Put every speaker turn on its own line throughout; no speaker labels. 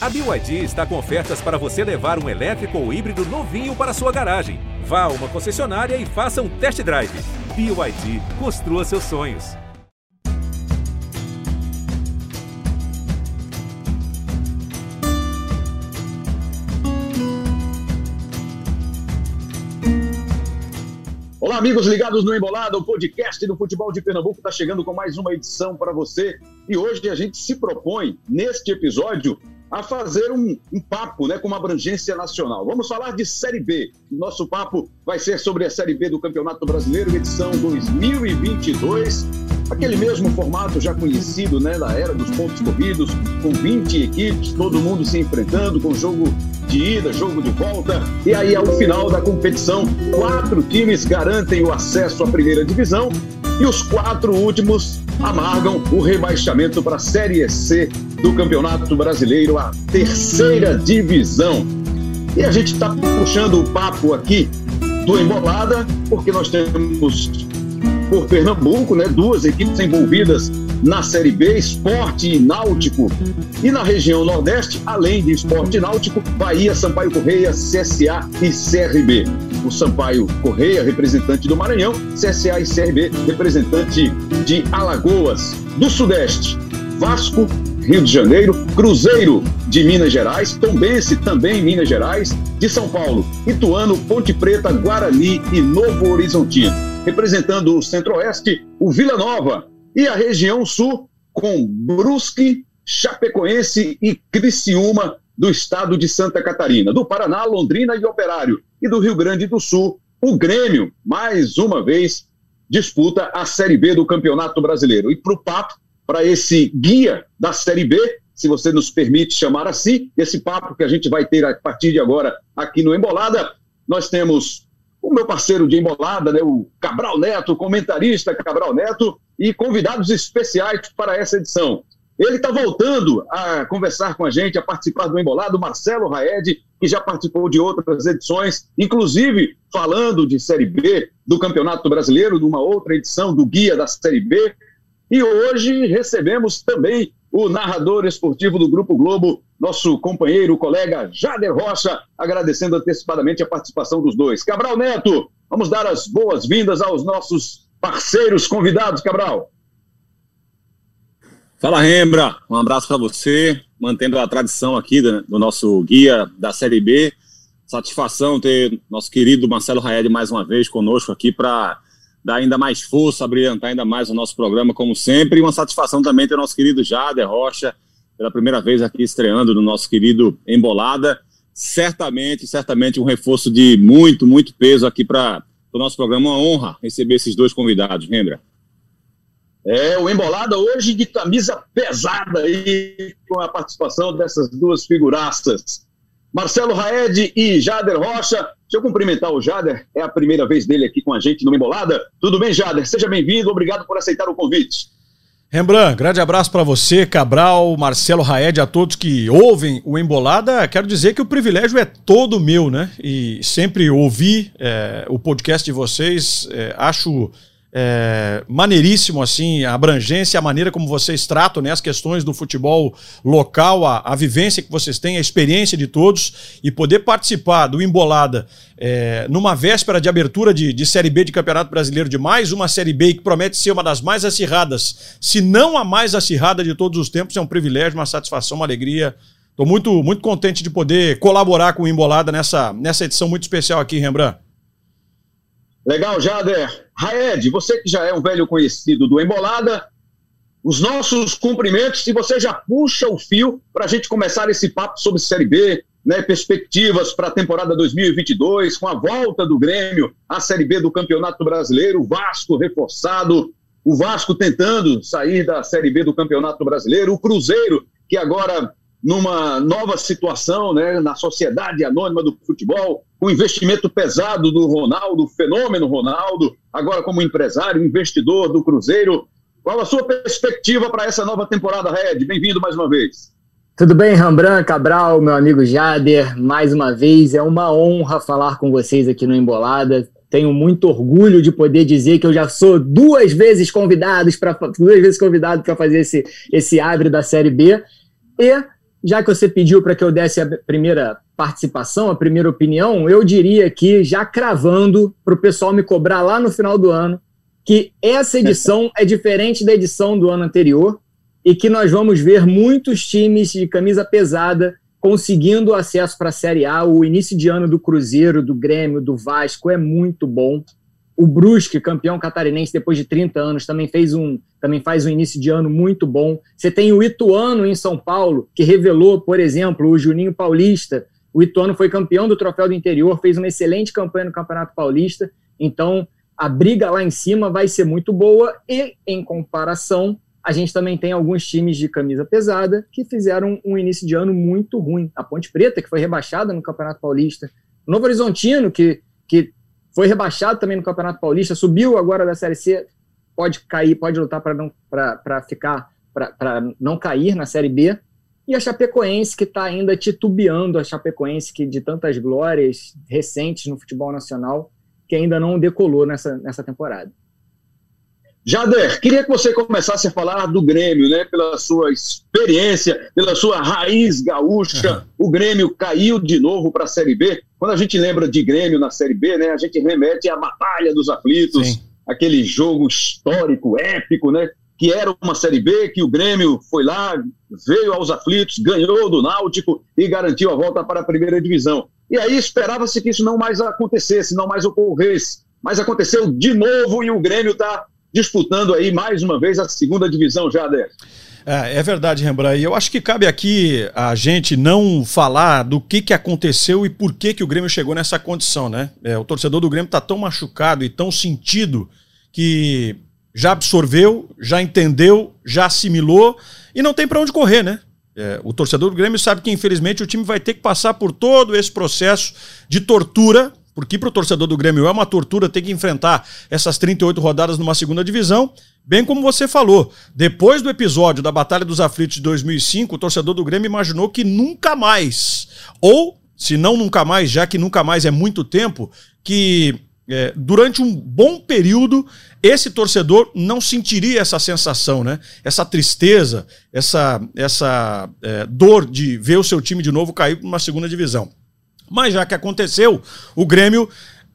A BYD está com ofertas para você levar um elétrico ou híbrido novinho para sua garagem. Vá a uma concessionária e faça um test drive. BYD, construa seus sonhos.
Olá, amigos ligados no Embolada, o podcast do futebol de Pernambuco está chegando com mais uma edição para você. E hoje a gente se propõe, neste episódio, a fazer um, um, papo né, com uma abrangência nacional. Vamos falar de Série B. Nosso papo vai ser sobre a Série B do Campeonato Brasileiro, edição 2022. Aquele mesmo formato já conhecido né, da era dos pontos corridos, com 20 equipes, todo mundo se enfrentando, com jogo de ida, jogo de volta. E aí, ao final da competição, quatro times garantem o acesso à primeira divisão e os quatro últimos amargam o rebaixamento para a Série C do Campeonato Brasileiro, a terceira divisão. E a gente está puxando o papo aqui do Embolada, porque nós temos por Pernambuco, né, duas equipes envolvidas na Série B, Esporte e Náutico. E na região Nordeste, além de Esporte e Náutico, Bahia, Sampaio Correia, CSA e CRB. O Sampaio Correia, representante do Maranhão, CSA e CRB, representante de Alagoas. Do Sudeste, Vasco, Rio de Janeiro, Cruzeiro de Minas Gerais, Tombense também Minas Gerais, de São Paulo, Ituano, Ponte Preta, Guarani e Novo Horizontino. Representando o Centro-Oeste, o Vila Nova e a região Sul com Brusque, Chapecoense e Criciúma do estado de Santa Catarina, do Paraná, Londrina e Operário e do Rio Grande do Sul, o Grêmio, mais uma vez, disputa a Série B do Campeonato Brasileiro. E para o papo, para esse guia da Série B, se você nos permite chamar assim, esse papo que a gente vai ter a partir de agora aqui no Embolada. Nós temos o meu parceiro de Embolada, né, o Cabral Neto, comentarista Cabral Neto, e convidados especiais para essa edição. Ele está voltando a conversar com a gente, a participar do Embolado, Marcelo Raed, que já participou de outras edições, inclusive falando de Série B do Campeonato Brasileiro, numa outra edição do Guia da Série B, e hoje recebemos também o narrador esportivo do Grupo Globo, nosso companheiro, colega Jader Rocha, agradecendo antecipadamente a participação dos dois. Cabral Neto, vamos dar as boas-vindas aos nossos parceiros convidados, Cabral.
Fala, Rembra. Um abraço para você, mantendo a tradição aqui do, nosso guia da Série B. Satisfação ter nosso querido Marcelo Raed mais uma vez conosco aqui para dar ainda mais força, brilhantar ainda mais o nosso programa, como sempre. E uma satisfação também ter nosso querido Jader Rocha, pela primeira vez aqui estreando no nosso querido Embolada. Certamente, certamente um reforço de muito, muito peso aqui para o nosso programa. Uma honra receber esses dois convidados, lembra?
É, o Embolada hoje de camisa pesada aí, com a participação dessas duas figuraças. Marcelo Raed e Jader Rocha. Deixa eu cumprimentar o Jader, é a primeira vez dele aqui com a gente no Embolada. Tudo bem, Jader? Seja bem-vindo, obrigado por aceitar o convite.
Rembrandt, grande abraço para você, Cabral, Marcelo Raed, a todos que ouvem o Embolada. Quero dizer que o privilégio é todo meu, né? E sempre ouvi é, o podcast de vocês, é, acho é, maneiríssimo assim, a abrangência, a maneira como vocês tratam né, as questões do futebol local, a, a vivência que vocês têm, a experiência de todos e poder participar do Embolada é, numa véspera de abertura de, de Série B de Campeonato Brasileiro, de mais uma Série B que promete ser uma das mais acirradas, se não a mais acirrada de todos os tempos, é um privilégio, uma satisfação, uma alegria. Estou muito, muito contente de poder colaborar com o Embolada nessa, nessa edição muito especial aqui, Rembrandt.
Legal, Jader. Raed, você que já é um velho conhecido do Embolada, os nossos cumprimentos e você já puxa o fio para a gente começar esse papo sobre Série B, né, perspectivas para a temporada 2022, com a volta do Grêmio à Série B do Campeonato Brasileiro, o Vasco reforçado, o Vasco tentando sair da Série B do Campeonato Brasileiro, o Cruzeiro, que agora numa nova situação né, na sociedade anônima do futebol, com investimento pesado do Ronaldo, fenômeno Ronaldo, agora como empresário, investidor do Cruzeiro. Qual a sua perspectiva para essa nova temporada, Red? Bem-vindo mais uma vez.
Tudo bem, Rambran, Cabral, meu amigo Jader, mais uma vez, é uma honra falar com vocês aqui no Embolada. Tenho muito orgulho de poder dizer que eu já sou duas vezes convidado para duas vezes convidado para fazer esse esse abre da Série B. E já que você pediu para que eu desse a primeira participação, a primeira opinião, eu diria que, já cravando, para o pessoal me cobrar lá no final do ano, que essa edição é diferente da edição do ano anterior e que nós vamos ver muitos times de camisa pesada conseguindo acesso para a Série A. O início de ano do Cruzeiro, do Grêmio, do Vasco é muito bom. O Brusque, campeão catarinense depois de 30 anos, também fez um, também faz um início de ano muito bom. Você tem o Ituano em São Paulo, que revelou, por exemplo, o Juninho Paulista. O Ituano foi campeão do Troféu do Interior, fez uma excelente campanha no Campeonato Paulista. Então, a briga lá em cima vai ser muito boa e, em comparação, a gente também tem alguns times de camisa pesada que fizeram um início de ano muito ruim. A Ponte Preta, que foi rebaixada no Campeonato Paulista. O Novo Horizontino, que, que foi rebaixado também no Campeonato Paulista, subiu agora da Série C, pode cair, pode lutar para não para ficar para não cair na Série B. E a Chapecoense, que está ainda titubeando, a Chapecoense que de tantas glórias recentes no futebol nacional, que ainda não decolou nessa, nessa temporada.
Jader, queria que você começasse a falar do Grêmio, né? Pela sua experiência, pela sua raiz gaúcha. Uhum. O Grêmio caiu de novo para a Série B. Quando a gente lembra de Grêmio na Série B, né? A gente remete à Batalha dos Aflitos, Sim. aquele jogo histórico, épico, né? Que era uma Série B, que o Grêmio foi lá, veio aos aflitos, ganhou do Náutico e garantiu a volta para a primeira divisão. E aí esperava-se que isso não mais acontecesse, não mais ocorresse. Mas aconteceu de novo e o Grêmio está disputando aí mais uma vez a segunda divisão, Jader.
É, é verdade, Rembrandt. E eu acho que cabe aqui a gente não falar do que, que aconteceu e por que, que o Grêmio chegou nessa condição, né? É, o torcedor do Grêmio está tão machucado e tão sentido que já absorveu, já entendeu, já assimilou e não tem para onde correr, né? É, o torcedor do Grêmio sabe que, infelizmente, o time vai ter que passar por todo esse processo de tortura porque para o torcedor do Grêmio é uma tortura ter que enfrentar essas 38 rodadas numa segunda divisão. Bem como você falou, depois do episódio da Batalha dos Aflitos de 2005, o torcedor do Grêmio imaginou que nunca mais, ou se não nunca mais, já que nunca mais é muito tempo, que é, durante um bom período esse torcedor não sentiria essa sensação, né? Essa tristeza, essa, essa é, dor de ver o seu time de novo cair para uma segunda divisão. Mas já que aconteceu, o Grêmio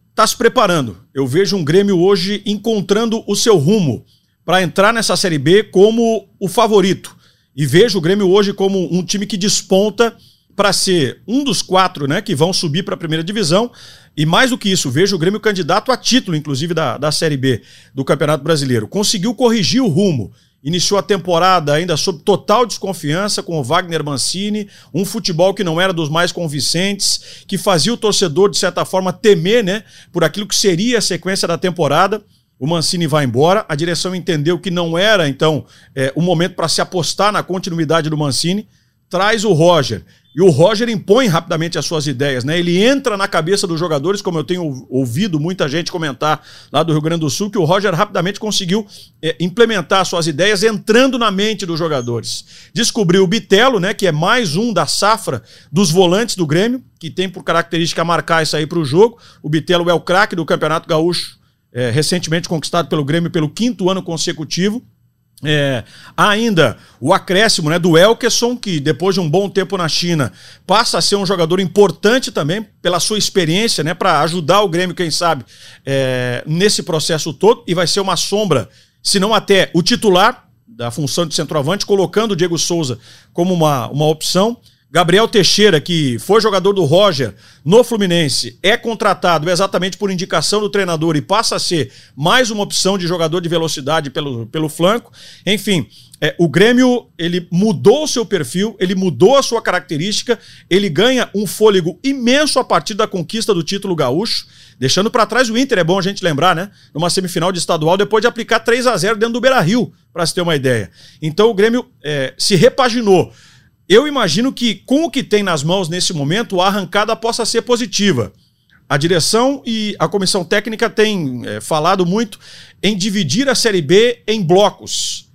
está se preparando. Eu vejo um Grêmio hoje encontrando o seu rumo para entrar nessa Série B como o favorito. E vejo o Grêmio hoje como um time que desponta para ser um dos quatro né, que vão subir para a primeira divisão. E mais do que isso, vejo o Grêmio candidato a título, inclusive, da, da Série B do Campeonato Brasileiro. Conseguiu corrigir o rumo iniciou a temporada ainda sob total desconfiança com o Wagner Mancini, um futebol que não era dos mais convincentes, que fazia o torcedor, de certa forma, temer né, por aquilo que seria a sequência da temporada. O Mancini vai embora, a direção entendeu que não era, então, é, o momento para se apostar na continuidade do Mancini, traz o Roger e o Roger impõe rapidamente as suas ideias, né? Ele entra na cabeça dos jogadores, como eu tenho ouvido muita gente comentar lá do Rio Grande do Sul, que o Roger rapidamente conseguiu é, implementar suas ideias entrando na mente dos jogadores. Descobriu o Bitelo, né? Que é mais um da safra dos volantes do Grêmio, que tem por característica marcar isso aí para o jogo. O Bitelo é o craque do Campeonato Gaúcho, é, recentemente conquistado pelo Grêmio pelo quinto ano consecutivo. É, ainda o acréscimo né, do Elkerson, que depois de um bom tempo na China passa a ser um jogador importante também pela sua experiência, né, para ajudar o Grêmio, quem sabe, é, nesse processo todo, e vai ser uma sombra, se não até o titular da função de centroavante, colocando o Diego Souza como uma, uma opção. Gabriel Teixeira, que foi jogador do Roger no Fluminense, é contratado exatamente por indicação do treinador e passa a ser mais uma opção de jogador de velocidade pelo, pelo flanco. Enfim, é, o Grêmio ele mudou o seu perfil, ele mudou a sua característica, ele ganha um fôlego imenso a partir da conquista do título gaúcho, deixando para trás o Inter, é bom a gente lembrar, né? Numa semifinal de estadual, depois de aplicar 3 a 0 dentro do Beira Rio, para se ter uma ideia. Então o Grêmio é, se repaginou eu imagino que, com o que tem nas mãos nesse momento, a arrancada possa ser positiva. A direção e a comissão técnica têm é, falado muito em dividir a Série B em blocos.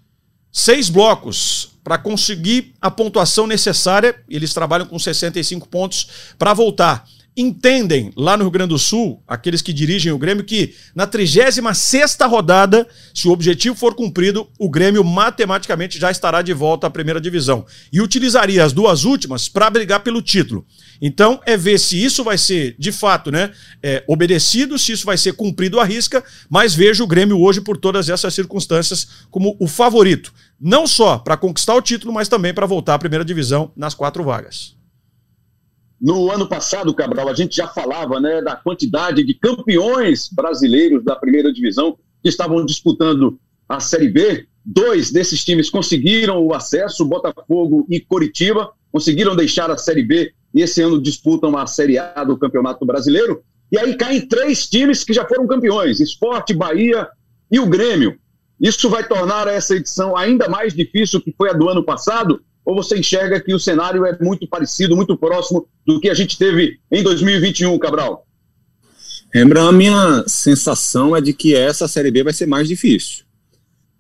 Seis blocos para conseguir a pontuação necessária. Eles trabalham com 65 pontos para voltar. Entendem lá no Rio Grande do Sul, aqueles que dirigem o Grêmio, que na 36 rodada, se o objetivo for cumprido, o Grêmio matematicamente já estará de volta à primeira divisão. E utilizaria as duas últimas para brigar pelo título. Então, é ver se isso vai ser, de fato, né, é, obedecido, se isso vai ser cumprido à risca, mas vejo o Grêmio hoje, por todas essas circunstâncias, como o favorito. Não só para conquistar o título, mas também para voltar à primeira divisão nas quatro vagas.
No ano passado, Cabral, a gente já falava né, da quantidade de campeões brasileiros da primeira divisão que estavam disputando a Série B. Dois desses times conseguiram o acesso, Botafogo e Coritiba, conseguiram deixar a Série B e esse ano disputam a Série A do Campeonato Brasileiro. E aí caem três times que já foram campeões: Esporte, Bahia e o Grêmio. Isso vai tornar essa edição ainda mais difícil que foi a do ano passado, ou você enxerga que o cenário é muito parecido, muito próximo do que a gente teve em 2021, Cabral?
A minha sensação é de que essa Série B vai ser mais difícil.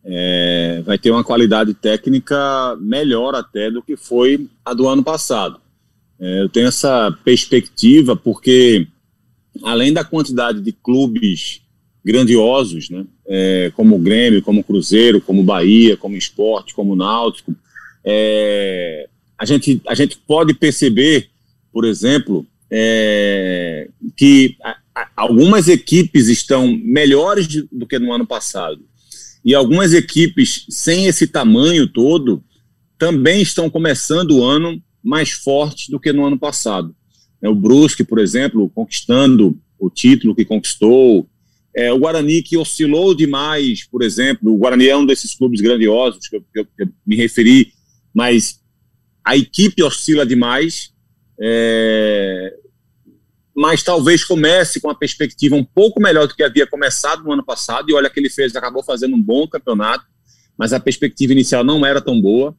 É, vai ter uma qualidade técnica melhor até do que foi a do ano passado. É, eu tenho essa perspectiva porque, além da quantidade de clubes grandiosos, né, é, como o Grêmio, como o Cruzeiro, como o Bahia, como o Esporte, como o Náutico, é, a, gente, a gente pode perceber, por exemplo, é, que a, a, algumas equipes estão melhores do que no ano passado. E algumas equipes sem esse tamanho todo também estão começando o ano mais fortes do que no ano passado. É, o Brusque, por exemplo, conquistando o título que conquistou. É, o Guarani, que oscilou demais, por exemplo. O Guarani é um desses clubes grandiosos que eu, que eu, que eu me referi mas a equipe oscila demais, é, mas talvez comece com a perspectiva um pouco melhor do que havia começado no ano passado, e olha que ele fez, acabou fazendo um bom campeonato, mas a perspectiva inicial não era tão boa.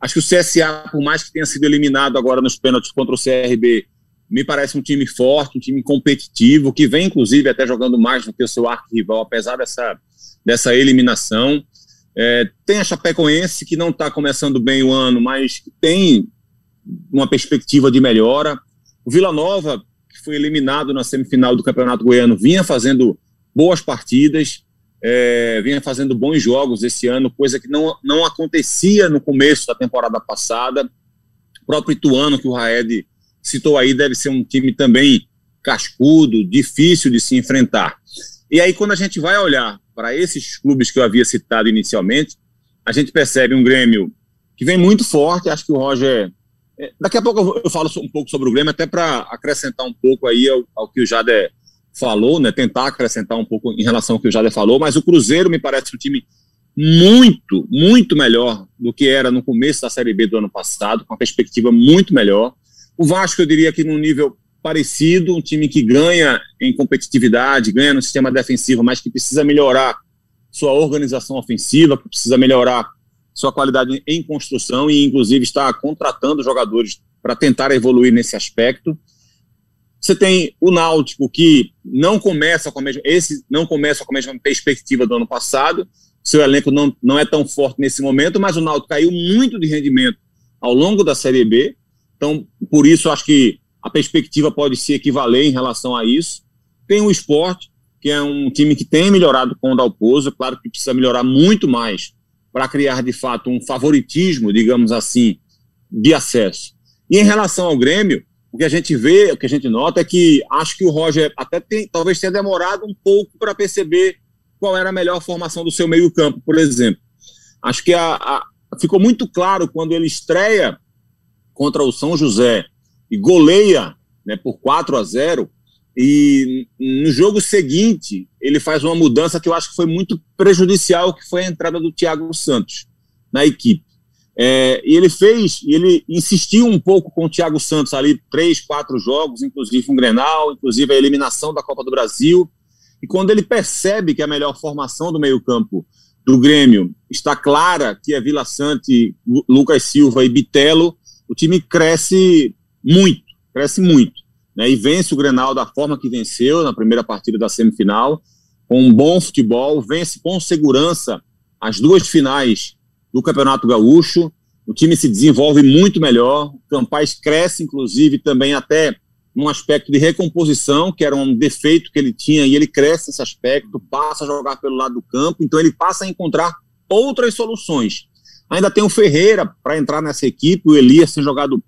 Acho que o CSA, por mais que tenha sido eliminado agora nos pênaltis contra o CRB, me parece um time forte, um time competitivo, que vem, inclusive, até jogando mais do que o seu arco-rival, apesar dessa, dessa eliminação. É, tem a Chapecoense, que não está começando bem o ano, mas tem uma perspectiva de melhora. O Vila Nova, que foi eliminado na semifinal do Campeonato Goiano, vinha fazendo boas partidas, é, vinha fazendo bons jogos esse ano, coisa que não, não acontecia no começo da temporada passada. O próprio Ituano, que o Raed citou aí, deve ser um time também cascudo, difícil de se enfrentar. E aí, quando a gente vai olhar para esses clubes que eu havia citado inicialmente, a gente percebe um Grêmio que vem muito forte. Acho que o Roger. É, daqui a pouco eu falo um pouco sobre o Grêmio, até para acrescentar um pouco aí ao, ao, que o Jader falou, né? Tentar acrescentar um pouco em relação ao que o Jader falou, mas o Cruzeiro me parece um time muito, muito melhor do que era no começo da Série B do ano passado, com uma perspectiva muito melhor. O Vasco, eu diria que num nível parecido, um time que ganha em competitividade, ganha no sistema defensivo, mas que precisa melhorar sua organização ofensiva, que precisa melhorar sua qualidade em construção e, inclusive, está contratando jogadores para tentar evoluir nesse aspecto. Você tem o Náutico que não começa com a mesma, esse não começa com a mesma perspectiva do ano passado. Seu elenco não, não é tão forte nesse momento, mas o Náutico caiu muito de rendimento ao longo da Série B. Então, por isso, acho que a perspectiva pode se equivaler em relação a isso. Tem o esporte, que é um time que tem melhorado com o Dalpozo, claro que precisa melhorar muito mais para criar de fato um favoritismo, digamos assim, de acesso. E em relação ao Grêmio, o que a gente vê, o que a gente nota é que acho que o Roger até tem, talvez tenha demorado um pouco para perceber qual era a melhor formação do seu meio-campo, por exemplo. Acho que a, a, ficou muito claro quando ele estreia contra o São José e goleia né, por 4 a 0. E no jogo seguinte, ele faz uma mudança que eu acho que foi muito prejudicial, que foi a entrada do Thiago Santos na equipe. É, e ele fez, ele insistiu um pouco com o Thiago Santos ali, três, quatro jogos, inclusive um Grenal, inclusive a eliminação da Copa do Brasil. E quando ele percebe que a melhor formação do meio-campo do Grêmio está clara, que é Vila Sante, Lucas Silva e Bitelo, o time cresce muito, cresce muito. Né, e vence o Grenal da forma que venceu na primeira partida da semifinal, com um bom futebol, vence com segurança as duas finais do Campeonato Gaúcho. O time se desenvolve muito melhor, o Campaz cresce, inclusive, também até num aspecto de recomposição, que era um defeito que ele tinha, e ele cresce nesse aspecto, passa a jogar pelo lado do campo, então ele passa a encontrar outras soluções. Ainda tem o Ferreira para entrar nessa equipe, o Elias tem jogado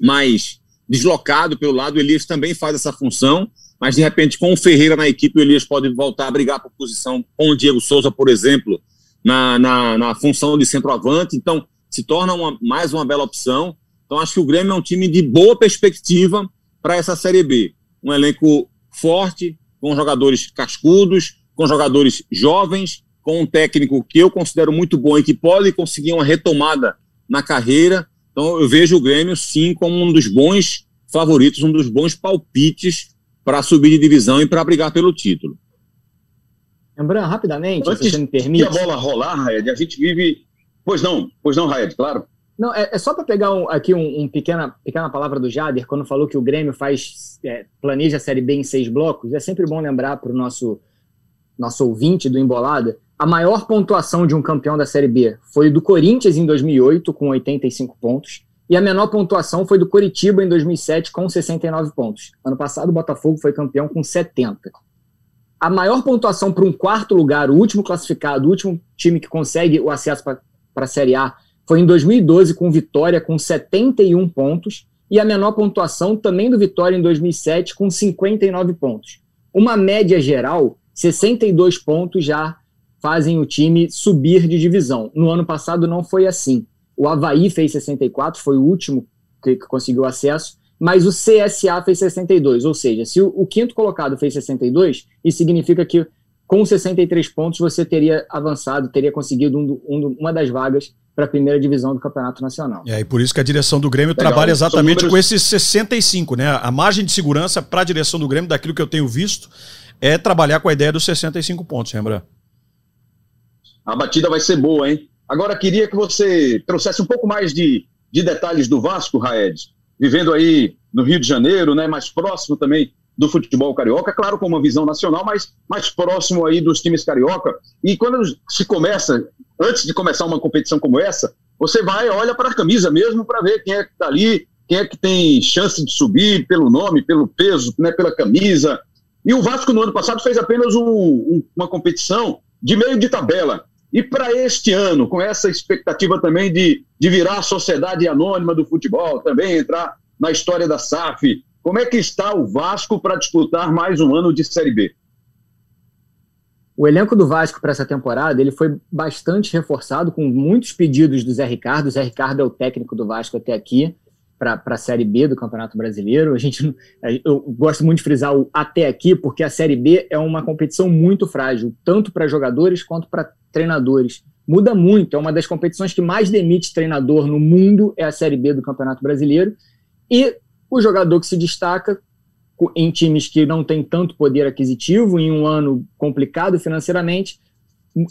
mais deslocado pelo lado, o Elias também faz essa função, mas de repente com o Ferreira na equipe, o Elias pode voltar a brigar por posição com o Diego Souza, por exemplo, na, na, na função de centroavante, então se torna uma, mais uma bela opção. Então acho que o Grêmio é um time de boa perspectiva para essa Série B. Um elenco forte, com jogadores cascudos, com jogadores jovens, com um técnico que eu considero muito bom e que pode conseguir uma retomada na carreira. Então eu vejo o Grêmio sim como um dos bons favoritos, um dos bons palpites para subir de divisão e para brigar pelo título.
Lembrando rapidamente, Antes se você me permite.
a bola rolar, Raed, a gente vive. Pois não, pois não, Raed, claro.
Não, é, é só para pegar um, aqui um, um, pequena, pequena palavra do Jader, quando falou que o Grêmio faz é, planeja a Série B em seis blocos. É sempre bom lembrar para o nosso, nosso ouvinte do Embolada, a maior pontuação de um campeão da Série B foi do Corinthians em 2008, com 85 pontos, e a menor pontuação foi do Coritiba em 2007, com 69 pontos. Ano passado, o Botafogo foi campeão com 70. A maior pontuação para um quarto lugar, o último classificado, o último time que consegue o acesso para a Série A, foi em 2012 com Vitória com 71 pontos e a menor pontuação também do Vitória em 2007 com 59 pontos. Uma média geral, 62 pontos já fazem o time subir de divisão. No ano passado não foi assim. O Havaí fez 64, foi o último que, conseguiu acesso, mas o CSA fez 62, ou seja, se o, o quinto colocado fez 62, isso significa que com 63 pontos você teria avançado, teria conseguido um, um, uma das vagas para a primeira divisão do Campeonato Nacional.
É, e por isso que a direção do Grêmio Legal, trabalha exatamente números... com esses 65, né? A margem de segurança para a direção do Grêmio, daquilo que eu tenho visto, é trabalhar com a ideia dos 65 pontos, lembra?
A batida vai ser boa, hein? Agora queria que você trouxesse um pouco mais de, de detalhes do Vasco, Raed, vivendo aí no Rio de Janeiro, né? Mais próximo também do futebol carioca, claro, com uma visão nacional, mas mais próximo aí dos times carioca. E quando se começa antes de começar uma competição como essa, você vai, olha para a camisa mesmo para ver quem é que está ali, quem é que tem chance de subir pelo nome, pelo peso, né, pela camisa. E o Vasco no ano passado fez apenas um, um, uma competição de meio de tabela. E para este ano, com essa expectativa também de, de virar a sociedade anônima do futebol, também entrar na história da SAF, como é que está o Vasco para disputar mais um ano de Série B?
O elenco do Vasco para essa temporada ele foi bastante reforçado com muitos pedidos do Zé Ricardo. O Zé Ricardo é o técnico do Vasco até aqui para a Série B do Campeonato Brasileiro. A gente, eu gosto muito de frisar o até aqui porque a Série B é uma competição muito frágil, tanto para jogadores quanto para treinadores. Muda muito, é uma das competições que mais demite treinador no mundo é a Série B do Campeonato Brasileiro. E o jogador que se destaca em times que não têm tanto poder aquisitivo, em um ano complicado financeiramente,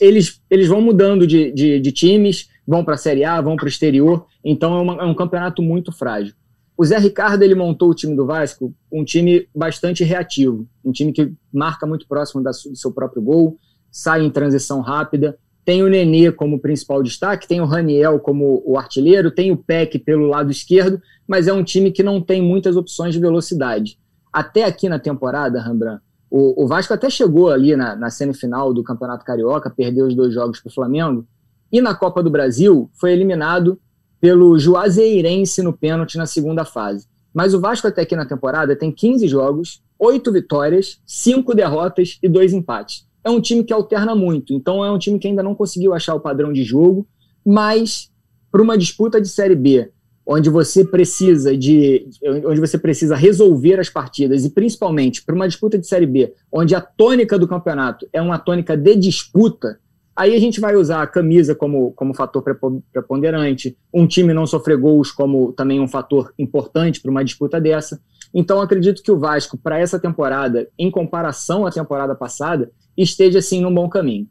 eles, eles vão mudando de, de, de times, vão para a Série A, vão para o exterior, então é, uma, é, um campeonato muito frágil. O Zé Ricardo ele montou o time do Vasco, um time bastante reativo, um time que marca muito próximo da, do seu próprio gol, sai em transição rápida, tem o Nenê como principal destaque, tem o Raniel como o artilheiro, tem o Peck pelo lado esquerdo, mas é um time que não tem muitas opções de velocidade até aqui na temporada, Rembrandt, o, o Vasco até chegou ali na, na, semifinal do Campeonato Carioca, perdeu os dois jogos para o Flamengo, e na Copa do Brasil foi eliminado pelo Juazeirense no pênalti na segunda fase. Mas o Vasco até aqui na temporada tem 15 jogos, 8 vitórias, 5 derrotas e 2 empates. É um time que alterna muito, então é um time que ainda não conseguiu achar o padrão de jogo, mas para uma disputa de Série B, onde você precisa de onde você precisa resolver as partidas e principalmente para uma disputa de série B, onde a tônica do campeonato é uma tônica de disputa, aí a gente vai usar a camisa como, como fator preponderante, um time não sofrer gols como também um fator importante para uma disputa dessa. Então acredito que o Vasco para essa temporada, em comparação à temporada passada, esteja sim num bom caminho.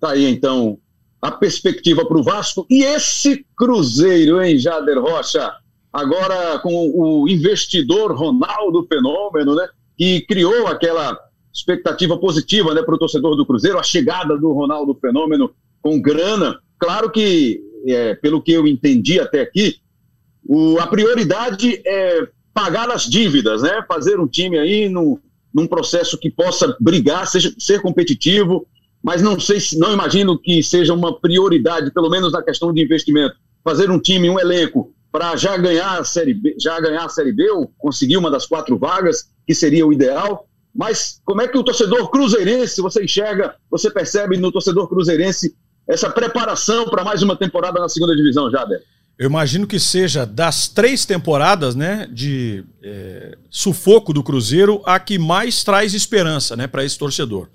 Tá aí então a perspectiva para o Vasco. E esse Cruzeiro, hein, Jader Rocha? Agora com o investidor Ronaldo Fenômeno, né? Que criou aquela expectativa positiva né, para o torcedor do Cruzeiro, a chegada do Ronaldo Fenômeno com grana. Claro que, é, pelo que eu entendi até aqui, o, a prioridade é pagar as dívidas, né? Fazer um time aí no, num processo que possa brigar, seja, ser competitivo, mas não sei se não imagino que seja uma prioridade, pelo menos na questão de investimento, fazer um time, um elenco para já ganhar a série B, já ganhar a série B ou conseguir uma das quatro vagas, que seria o ideal. Mas como é que o torcedor cruzeirense, você enxerga, você percebe no torcedor cruzeirense essa preparação para mais uma temporada na segunda divisão, Jader?
Eu imagino que seja das três temporadas, né, de é, sufoco do Cruzeiro, a que mais traz esperança, né, para esse torcedor.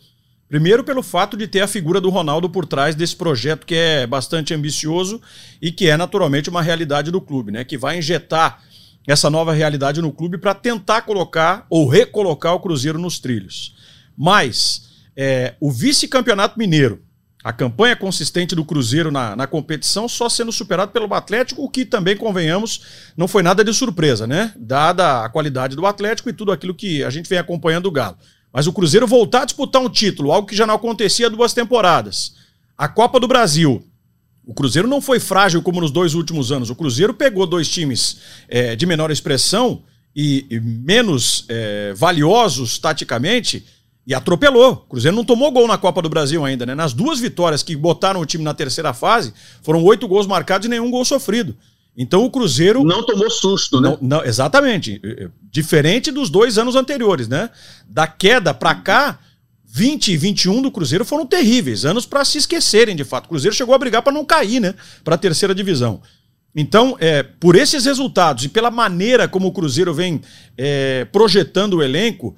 Primeiro, pelo fato de ter a figura do Ronaldo por trás desse projeto que é bastante ambicioso e que é naturalmente uma realidade do clube, né? Que vai injetar essa nova realidade no clube para tentar colocar ou recolocar o Cruzeiro nos trilhos. Mas é, o vice-campeonato mineiro, a campanha consistente do Cruzeiro na, na competição só sendo superado pelo Atlético, o que também, convenhamos, não foi nada de surpresa, né? Dada a qualidade do Atlético e tudo aquilo que a gente vem acompanhando do Galo. Mas o Cruzeiro voltar a disputar um título, algo que já não acontecia há duas temporadas. A Copa do Brasil. O Cruzeiro não foi frágil como nos dois últimos anos. O Cruzeiro pegou dois times é, de menor expressão e, e menos é, valiosos taticamente e atropelou. O Cruzeiro não tomou gol na Copa do Brasil ainda, né? Nas duas vitórias que botaram o time na terceira fase, foram oito gols marcados e nenhum gol sofrido. Então o Cruzeiro.
Não tomou susto, né?
Não, não, exatamente. Diferente dos dois anos anteriores, né? Da queda para cá, 20 e 21 do Cruzeiro foram terríveis. Anos para se esquecerem, de fato. O Cruzeiro chegou a brigar para não cair, né? Para a terceira divisão. Então, é, por esses resultados e pela maneira como o Cruzeiro vem é, projetando o elenco,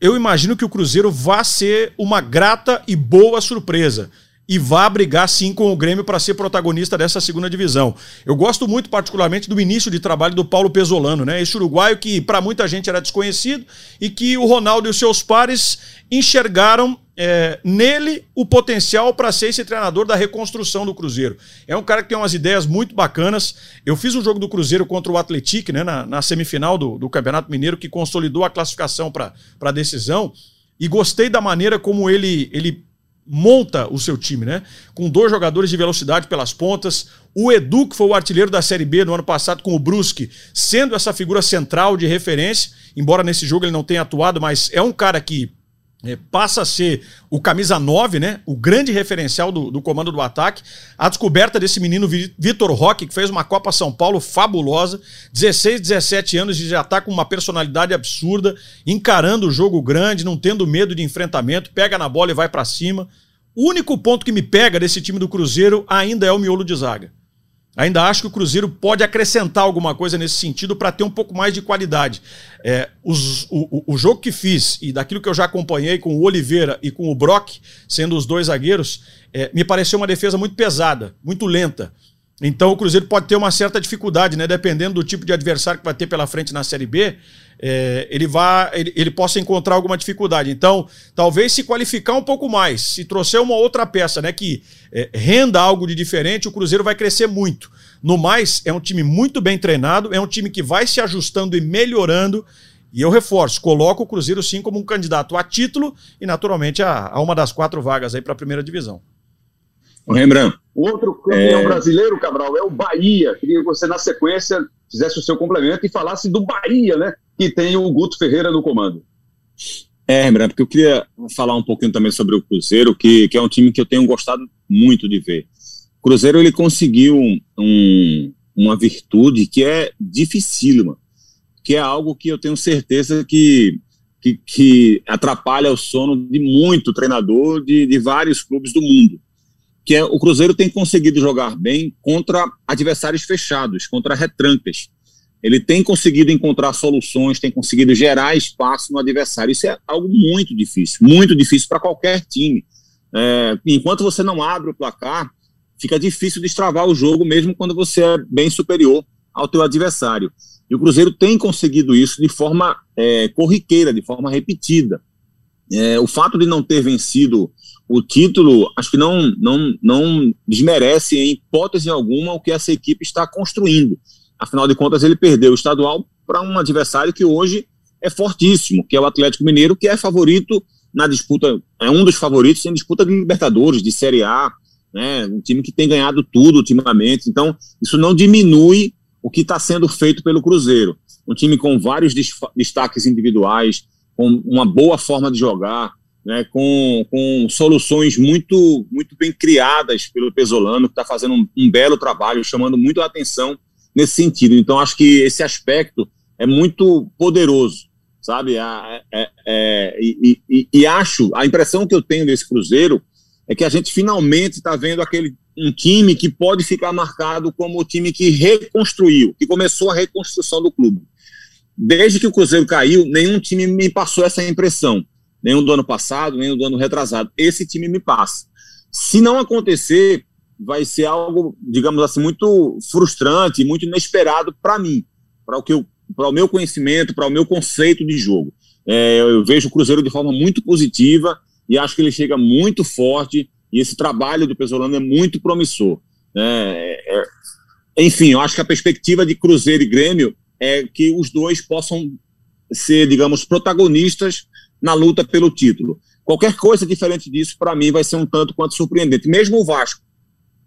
eu imagino que o Cruzeiro vá ser uma grata e boa surpresa e vá brigar sim com o Grêmio para ser protagonista dessa segunda divisão. Eu gosto muito particularmente do início de trabalho do Paulo Pesolano, né? Esse uruguaio que para muita gente era desconhecido e que o Ronaldo e os seus pares enxergaram é, nele o potencial para ser esse treinador da reconstrução do Cruzeiro. É um cara que tem umas ideias muito bacanas. Eu fiz um jogo do Cruzeiro contra o Atlético, né, na, na semifinal do, do Campeonato Mineiro, que consolidou a classificação para a decisão. E gostei da maneira como ele, ele monta o seu time, né? Com dois jogadores de velocidade pelas pontas. O Edu, que foi o artilheiro da Série B no ano passado com o Brusque, sendo essa figura central de referência, embora nesse jogo ele não tenha atuado, mas é um cara que passa a ser o camisa 9, né? O grande referencial do, do comando do ataque. A descoberta desse menino Vitor Roque, que fez uma Copa São Paulo fabulosa, 16, 17 anos e já tá com uma personalidade absurda, encarando o jogo grande, não tendo medo de enfrentamento, pega na bola e vai para cima. O único ponto que me pega desse time do Cruzeiro ainda é o miolo de zaga. Ainda acho que o Cruzeiro pode acrescentar alguma coisa nesse sentido para ter um pouco mais de qualidade. É, os, o, o, jogo que fiz e daquilo que eu já acompanhei com o Oliveira e com o Brock, sendo os dois zagueiros, é, me pareceu uma defesa muito pesada, muito lenta. Então o Cruzeiro pode ter uma certa dificuldade, né? Dependendo do tipo de adversário que vai ter pela frente na Série B, é, ele, vai, ele, ele, possa encontrar alguma dificuldade. Então, talvez se qualificar um pouco mais, se trouxer uma outra peça, né? Que é, renda algo de diferente, o Cruzeiro vai crescer muito. No mais, é um time muito bem treinado, é um time que vai se ajustando e melhorando. E eu reforço, coloco o Cruzeiro sim como um candidato a título e, naturalmente, a, a uma das quatro vagas aí para a primeira divisão.
O Rembrandt. Outro campeão é... brasileiro, Cabral, é o Bahia. Queria que você, na sequência, fizesse o seu complemento e falasse do Bahia, né? Que tem o Guto Ferreira no comando.
É, Rembrandt, porque eu queria falar um pouquinho também sobre o Cruzeiro, que, que é um time que eu tenho gostado muito de ver. O Cruzeiro ele conseguiu um, uma virtude que é dificílima, que é algo que eu tenho certeza que, que, que atrapalha o sono de muito treinador de, de vários clubes do mundo que é, o Cruzeiro tem conseguido jogar bem contra adversários fechados, contra retrancas. Ele tem conseguido encontrar soluções, tem conseguido gerar espaço no adversário. Isso é algo muito difícil, muito difícil para qualquer time. É, enquanto você não abre o placar, fica difícil destravar o jogo, mesmo quando você é bem superior ao teu adversário. E o Cruzeiro tem conseguido isso de forma é, corriqueira, de forma repetida. É, o fato de não ter vencido o título, acho que não, não, não desmerece em hipótese alguma o que essa equipe está construindo. Afinal de contas, ele perdeu o estadual para um adversário que hoje é fortíssimo, que é o Atlético Mineiro, que é favorito na disputa, é um dos favoritos em disputa de Libertadores, de Série A, né, um time que tem ganhado tudo ultimamente. Então, isso não diminui o que está sendo feito pelo Cruzeiro. um time com vários destaques individuais, com uma boa forma de jogar, né, com, com soluções muito, muito bem criadas pelo Pesolano, que está fazendo um, um, belo trabalho, chamando muito a atenção nesse sentido. Então, acho que esse aspecto é muito poderoso, sabe? É, é, é, e, e, e, acho, a impressão que eu tenho desse Cruzeiro é que a gente finalmente está vendo aquele um time que pode ficar marcado como o time que reconstruiu, que começou a reconstrução do clube. Desde que o Cruzeiro caiu, nenhum time me passou essa impressão nenhum do ano passado, nenhum do ano retrasado. Esse time me passa. Se não acontecer, vai ser algo, digamos assim, muito frustrante, muito inesperado para mim, para o que para o meu conhecimento, para o meu conceito de jogo. É, eu vejo o Cruzeiro de forma muito positiva e acho que ele chega muito forte e esse trabalho do Pesolano é muito promissor. É, é, enfim, eu acho que a perspectiva de Cruzeiro e Grêmio é que os dois possam ser, digamos, protagonistas na luta pelo título. Qualquer coisa diferente disso, para mim, vai ser um tanto quanto surpreendente. Mesmo o Vasco,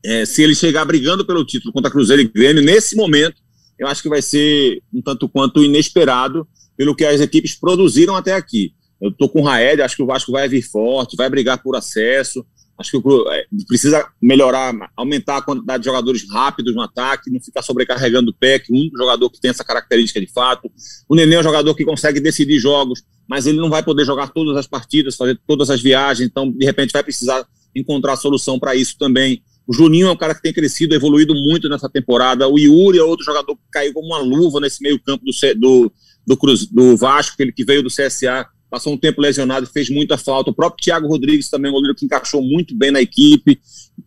é, se ele chegar brigando pelo título contra Cruzeiro e Grêmio, nesse momento, eu acho que vai ser um tanto quanto inesperado pelo que as equipes produziram até aqui. Eu estou com o Raed, acho que o Vasco vai vir forte, vai brigar por acesso. Acho que é, precisa melhorar, aumentar a quantidade de jogadores rápidos no ataque, não ficar sobrecarregando o que um jogador que tem essa característica de fato. O Nenê é um jogador que consegue decidir jogos, mas ele não vai poder jogar todas as partidas, fazer todas as viagens, então de repente vai precisar encontrar solução para isso também. O Juninho é um cara que tem crescido, evoluído muito nessa temporada. O Yuri é outro jogador que caiu como uma luva nesse meio campo do, do, do, Cruz, do Vasco, ele que veio do CSA passou um tempo lesionado fez muita falta. O próprio Thiago Rodrigues também um goleiro que encaixou muito bem na equipe,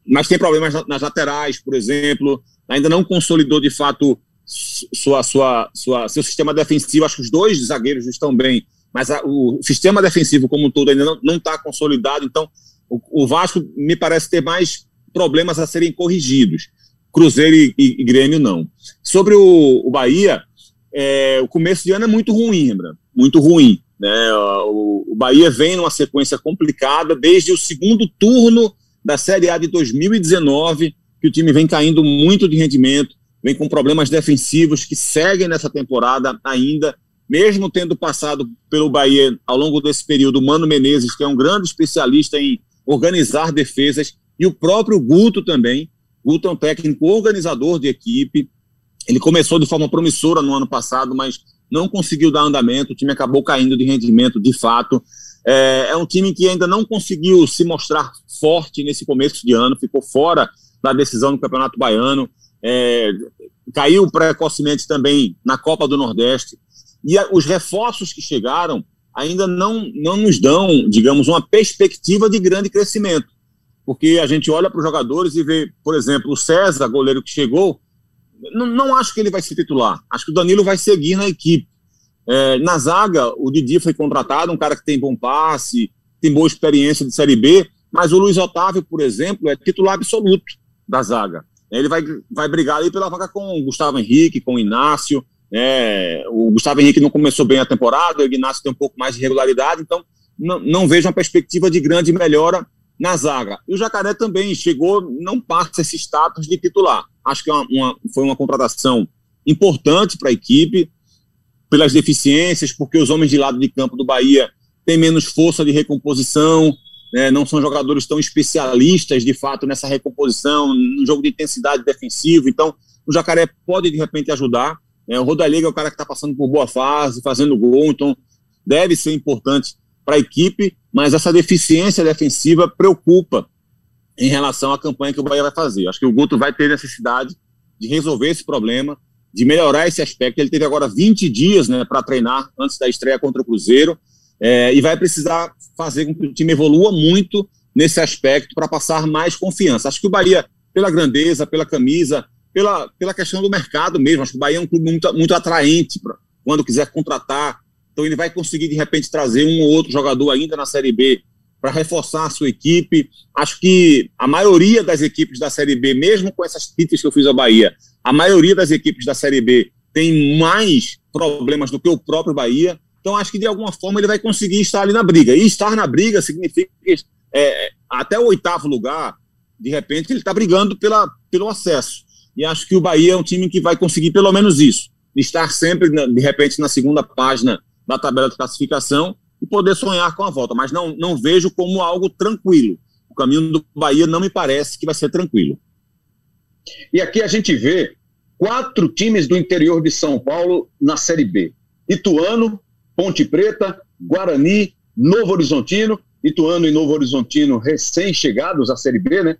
mas tem problemas nas laterais, por exemplo. Ainda não consolidou de fato sua, sua, sua, seu sistema defensivo. Acho que os dois zagueiros estão bem, mas a, o sistema defensivo como um todo ainda não está consolidado. Então, o, o, Vasco me parece ter mais problemas a serem corrigidos. Cruzeiro e, e, e Grêmio não. Sobre o, o Bahia, é, o começo de ano é muito ruim, lembra? Muito ruim. Né? O, o Bahia vem numa sequência complicada desde o segundo turno da Série A de 2019, que o time vem caindo muito de rendimento, vem com problemas defensivos que seguem nessa temporada ainda, mesmo tendo passado pelo Bahia ao longo desse período, o Mano Menezes, que é um grande especialista em organizar defesas, e o próprio Guto também. Guto é um técnico organizador de equipe. Ele começou de forma promissora no ano passado, mas não conseguiu dar andamento, o time acabou caindo de rendimento de fato. É, é, um time que ainda não conseguiu se mostrar forte nesse começo de ano, ficou fora da decisão do Campeonato Baiano, é, caiu precocemente também na Copa do Nordeste. E a, os reforços que chegaram ainda não, não nos dão, digamos, uma perspectiva de grande crescimento. Porque a gente olha para os jogadores e vê, por exemplo, o César, goleiro que chegou, não, não, acho que ele vai se titular. Acho que o Danilo vai seguir na equipe. É, na zaga, o Didi foi contratado, um cara que tem bom passe, tem boa experiência de Série B, mas o Luiz Otávio, por exemplo, é titular absoluto da zaga. Ele vai, vai brigar ali pela vaga com o Gustavo Henrique, com o Inácio. É, o Gustavo Henrique não começou bem a temporada, o Inácio tem um pouco mais de regularidade, então não, não vejo uma perspectiva de grande melhora na zaga. E o Jacaré também chegou, não passa esse status de titular. Acho que é uma, uma, foi uma contratação importante para a equipe, pelas deficiências, porque os homens de lado de campo do Bahia têm menos força de recomposição, né, não são jogadores tão especialistas de fato nessa recomposição, no jogo de intensidade defensivo. Então, o Jacaré pode de repente ajudar. Né, o Rodallega é o cara que está passando por boa fase, fazendo gol, então deve ser importante para a equipe, mas essa deficiência defensiva preocupa em relação à campanha que o Bahia vai fazer. Acho que o Guto vai ter necessidade de resolver esse problema, de melhorar esse aspecto. Ele teve agora 20 dias né, para treinar antes da estreia contra o Cruzeiro é, e vai precisar fazer com que o time evolua muito nesse aspecto para passar mais confiança. Acho que o Bahia, pela grandeza, pela camisa, pela, pela questão do mercado mesmo, acho que o Bahia é um clube muito, muito atraente pra, quando quiser contratar então ele vai conseguir, de repente, trazer um ou outro jogador ainda na Série B para reforçar a sua equipe. Acho que a maioria das equipes da Série B, mesmo com essas críticas que eu fiz à Bahia, a maioria das equipes da Série B tem mais problemas do que o próprio Bahia. Então acho que de alguma forma ele vai conseguir estar ali na briga. E estar na briga significa que é, até o oitavo lugar, de repente, ele está brigando pela, pelo acesso. E acho que o Bahia é um time que vai conseguir pelo menos isso estar sempre, de repente, na segunda página da tabela de classificação e poder sonhar com a volta. Mas não, não vejo como algo tranquilo. O caminho do Bahia não me parece que vai ser tranquilo.
E aqui a gente vê quatro times do interior de São Paulo na Série B: Ituano, Ponte Preta, Guarani, Novo Horizontino. Ituano e Novo Horizontino recém-chegados à Série B, né?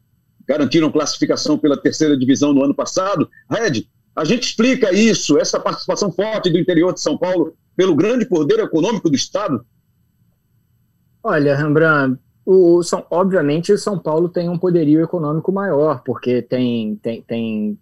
Garantiram classificação pela terceira divisão no ano passado. Red, a gente explica isso, essa participação forte do interior de São Paulo pelo grande poder econômico do Estado?
Olha, Rembrandt, o São, obviamente o São Paulo tem um poderio econômico maior, porque tem, tem, tem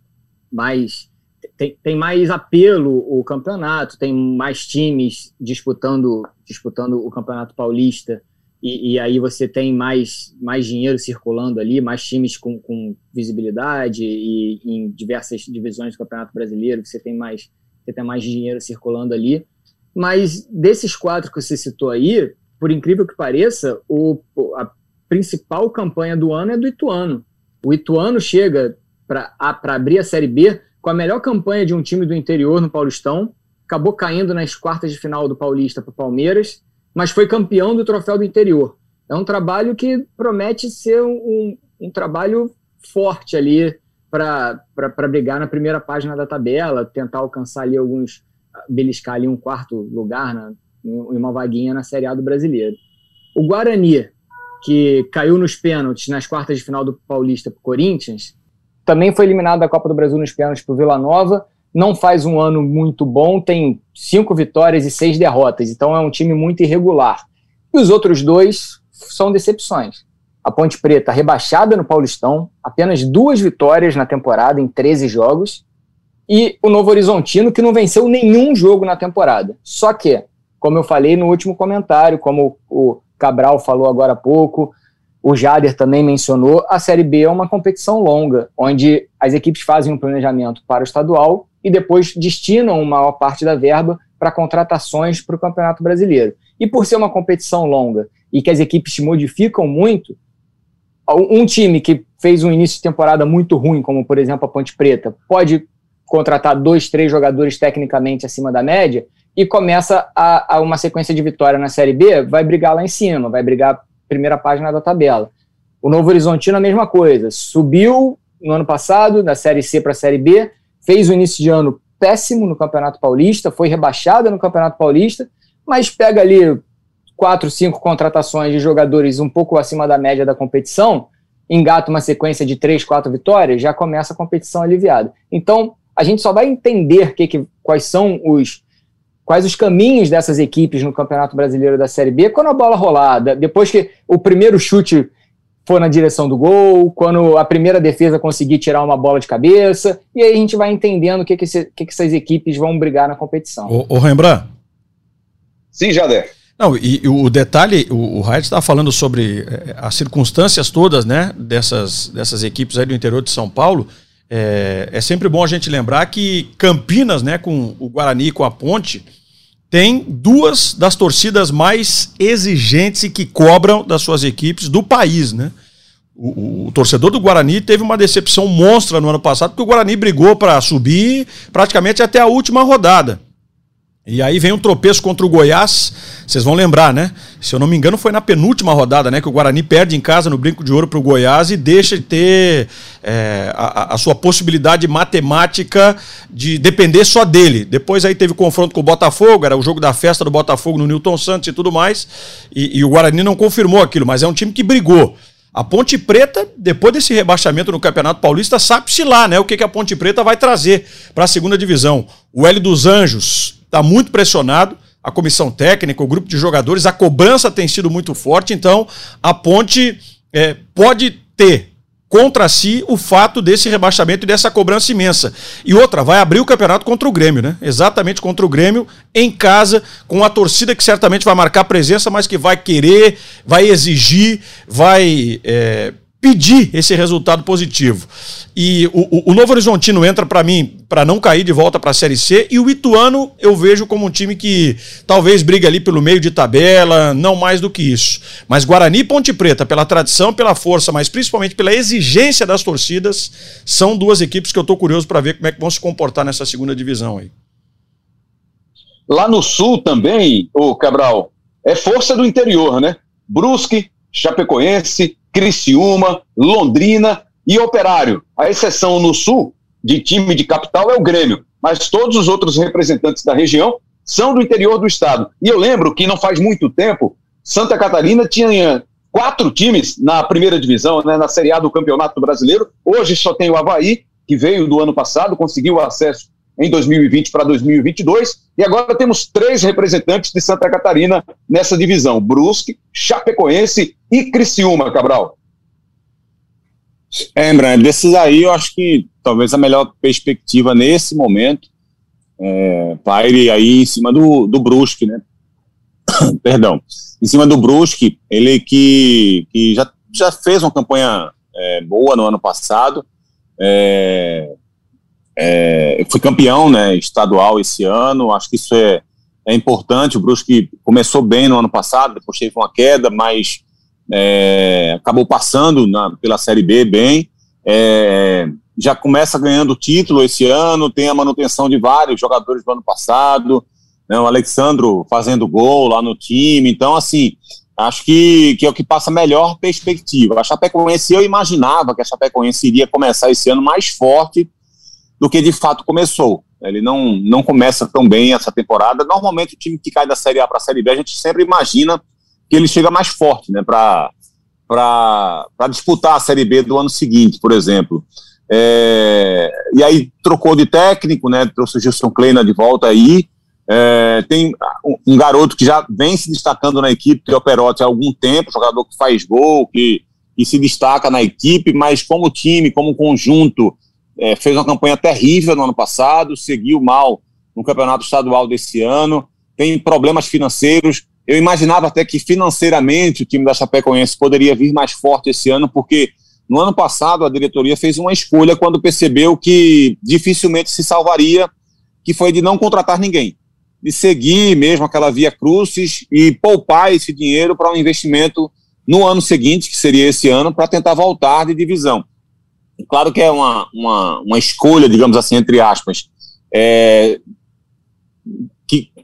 mais tem, tem mais apelo o campeonato, tem mais times disputando disputando o Campeonato Paulista, e, e, aí você tem mais, mais dinheiro circulando ali, mais times com, com visibilidade, e em diversas divisões do Campeonato Brasileiro você tem mais, você tem mais dinheiro circulando ali. Mas desses quatro que você citou aí, por incrível que pareça, o, a principal campanha do ano é do Ituano. O Ituano chega para abrir a Série B com a melhor campanha de um time do interior no Paulistão, acabou caindo nas quartas de final do Paulista para o Palmeiras, mas foi campeão do Troféu do Interior. É um trabalho que promete ser um, um trabalho forte ali para brigar na primeira página da tabela, tentar alcançar ali alguns, beliscar ali um quarto lugar na, em uma vaguinha na Série A do Brasileiro. O Guarani, que caiu nos pênaltis nas quartas de final do Paulista para o Corinthians, também foi eliminado da Copa do Brasil nos pênaltis para o Vila Nova. Não faz um ano muito bom, tem cinco vitórias e seis derrotas, então é um time muito irregular. E os outros dois são decepções. A Ponte Preta rebaixada no Paulistão, apenas duas vitórias na temporada em 13 jogos, e o Novo Horizontino, que não venceu nenhum jogo na temporada. Só que como eu falei no último comentário, como o Cabral falou agora há pouco, o Jader também mencionou, a Série B é uma competição longa, onde as equipes fazem um planejamento para o estadual e depois destinam uma maior parte da verba para contratações para o Campeonato Brasileiro. E por ser uma competição longa e que as equipes se modificam muito, um time que fez um início de temporada muito ruim, como por exemplo a Ponte Preta, pode contratar dois, três jogadores tecnicamente acima da média e começa a, a, uma sequência de vitória na Série B, vai brigar lá em cima, vai brigar primeira página da tabela. O Novo Horizontino a mesma coisa, subiu no ano passado da Série C para a Série B, fez o início de ano péssimo no Campeonato Paulista, foi rebaixada no Campeonato Paulista, mas pega ali quatro, cinco contratações de jogadores um pouco acima da média da competição, engata uma sequência de três, quatro vitórias, já começa a competição aliviada. Então, a gente só vai entender que, que, quais são os quais os caminhos dessas equipes no Campeonato Brasileiro da Série B quando a bola rolada, depois que o primeiro chute for na direção do gol, quando a primeira defesa conseguir tirar uma bola de cabeça, e aí a gente vai entendendo o que, que, esse, que, que essas equipes vão brigar na competição.
Ô, ô Rembrandt.
Sim, Jader.
Não, e, e o detalhe, o, o Raid estava falando sobre é, as circunstâncias todas, né, dessas, dessas equipes aí do interior de São Paulo. É, é sempre bom a gente lembrar que Campinas, né, com o Guarani e com a Ponte, tem duas das torcidas mais exigentes e que cobram das suas equipes do país, né? O, o, o, torcedor do Guarani teve uma decepção monstra no ano passado, porque o Guarani brigou para subir praticamente até a última rodada. E aí vem um tropeço contra o Goiás, vocês vão lembrar, né? Se eu não me engano, foi na penúltima rodada, né? Que o Guarani perde em casa no Brinco de Ouro para o Goiás e deixa de ter é, a, a, sua possibilidade matemática de depender só dele. Depois aí teve confronto com o Botafogo, era o jogo da festa do Botafogo no Newton Santos e tudo mais. E, e o Guarani não confirmou aquilo, mas é um time que brigou. A Ponte Preta, depois desse rebaixamento no Campeonato Paulista, sabe-se lá, né? O que, que a Ponte Preta vai trazer para a segunda divisão. O L dos Anjos está muito pressionado, a comissão técnica, o grupo de jogadores, a cobrança tem sido muito forte, então a Ponte é, pode ter contra si o fato desse rebaixamento e dessa cobrança imensa. E outra, vai abrir o campeonato contra o Grêmio, né? Exatamente contra o Grêmio, em casa, com a torcida que certamente vai marcar presença, mas que vai querer, vai exigir, vai é, pedir esse resultado positivo. E o, o Novo Horizontino entra para mim para não cair de volta para a Série C e o Ituano eu vejo como um time que talvez brigue ali pelo meio de tabela, não mais do que isso. Mas Guarani e Ponte Preta, pela tradição, pela força, mas principalmente pela exigência das torcidas, são duas equipes que eu estou curioso para ver como é que vão se comportar nessa segunda divisão aí.
Lá no sul também, o Cabral, é força do interior, né? Brusque, Chapecoense, Criciúma, Londrina e Operário. A exceção no sul de time de capital é o Grêmio, mas todos os outros representantes da região são do interior do estado. E eu lembro que não faz muito tempo, Santa Catarina tinha quatro times na primeira divisão, né, na Série A do Campeonato Brasileiro. Hoje só tem o Havaí, que veio do ano passado, conseguiu acesso em 2020 para 2022, e agora temos três representantes de Santa Catarina nessa divisão: Brusque, Chapecoense e Criciúma, Cabral.
É, Brand, desses aí eu acho que talvez a melhor perspectiva nesse momento é, paire aí em cima do, do Brusque, né? Perdão. Em cima do Brusque, ele que, que já, já fez uma campanha é, boa no ano passado, é, é, foi campeão né, estadual esse ano, acho que isso é, é importante. O Brusque começou bem no ano passado, depois teve uma queda, mas é, acabou passando na, pela Série B bem. É, já começa ganhando título esse ano, tem a manutenção de vários jogadores do ano passado, né, o Alexandro fazendo gol lá no time. Então, assim, acho que, que é o que passa a melhor perspectiva. A Chapecoense, eu imaginava que a Chapecoense iria começar esse ano mais forte do que de fato começou. Ele não, não começa tão bem essa temporada. Normalmente, o time que cai da Série A para a Série B, a gente sempre imagina que ele chega mais forte, né, para disputar a Série B do ano seguinte, por exemplo. É, e aí trocou de técnico, né, trouxe o Gilson Kleina de volta aí. É, tem um, garoto que já vem se destacando na equipe, que é o Perotti há algum tempo, jogador que faz gol, que, que se destaca na equipe, mas como time, como conjunto, é, fez uma campanha terrível no ano passado, seguiu mal no campeonato estadual desse ano, tem problemas financeiros. Eu imaginava até que financeiramente o time da Chapecoense poderia vir mais forte esse ano, porque no ano passado a diretoria fez uma escolha quando percebeu que dificilmente se salvaria, que foi de não contratar ninguém, de seguir mesmo aquela via crucis e poupar esse dinheiro para um investimento no ano seguinte, que seria esse ano, para tentar voltar de divisão. Claro que é uma, uma, uma escolha, digamos assim, entre aspas, é,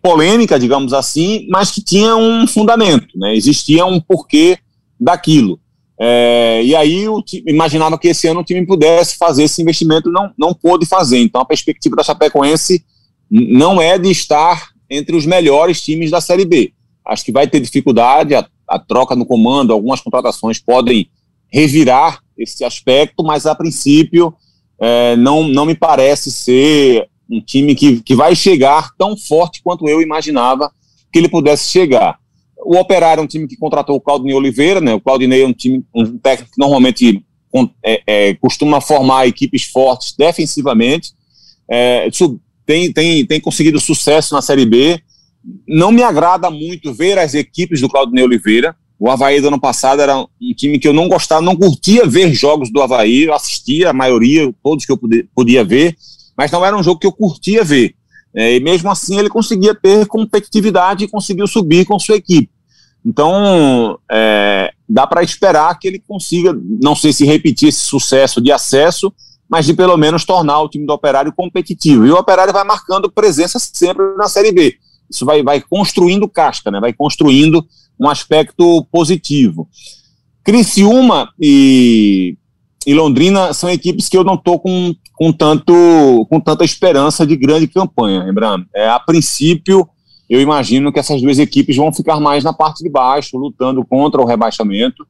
polêmica, digamos assim, mas que tinha um fundamento, né? existia um porquê daquilo. É, e aí eu imaginava que esse ano o time pudesse fazer esse investimento, não, não pôde fazer. Então a perspectiva da Chapecoense não é de estar entre os melhores times da Série B. Acho que vai ter dificuldade, a, a troca no comando, algumas contratações podem revirar esse aspecto, mas a princípio é, não, não me parece ser um time que, que vai chegar tão forte quanto eu imaginava que ele pudesse chegar. O Operário é um time que contratou o Claudinei Oliveira, né? O Claudinei é um time, um técnico que normalmente é, é, costuma formar equipes fortes defensivamente. É, tem, tem, tem conseguido sucesso na Série B. Não me agrada muito ver as equipes do Claudinei Oliveira. O Havaí do ano passado era um time que eu não gostava, não curtia ver jogos do Havaí, eu assistia a maioria, todos que eu podia ver, mas não era um jogo que eu curtia ver. É, e mesmo assim ele conseguia ter competitividade e conseguiu subir com sua equipe. Então, é, dá para esperar que ele consiga, não sei se repetir esse sucesso de acesso, mas de pelo menos tornar o time do Operário competitivo. E o Operário vai marcando presença sempre na Série B. Isso vai, vai construindo casca, né? vai construindo um aspecto positivo. Criciúma e, e Londrina são equipes que eu não estou com, com, tanto, com tanta esperança de grande campanha, lembrando. É, a princípio, eu imagino que essas duas equipes vão ficar mais na parte de baixo, lutando contra o rebaixamento.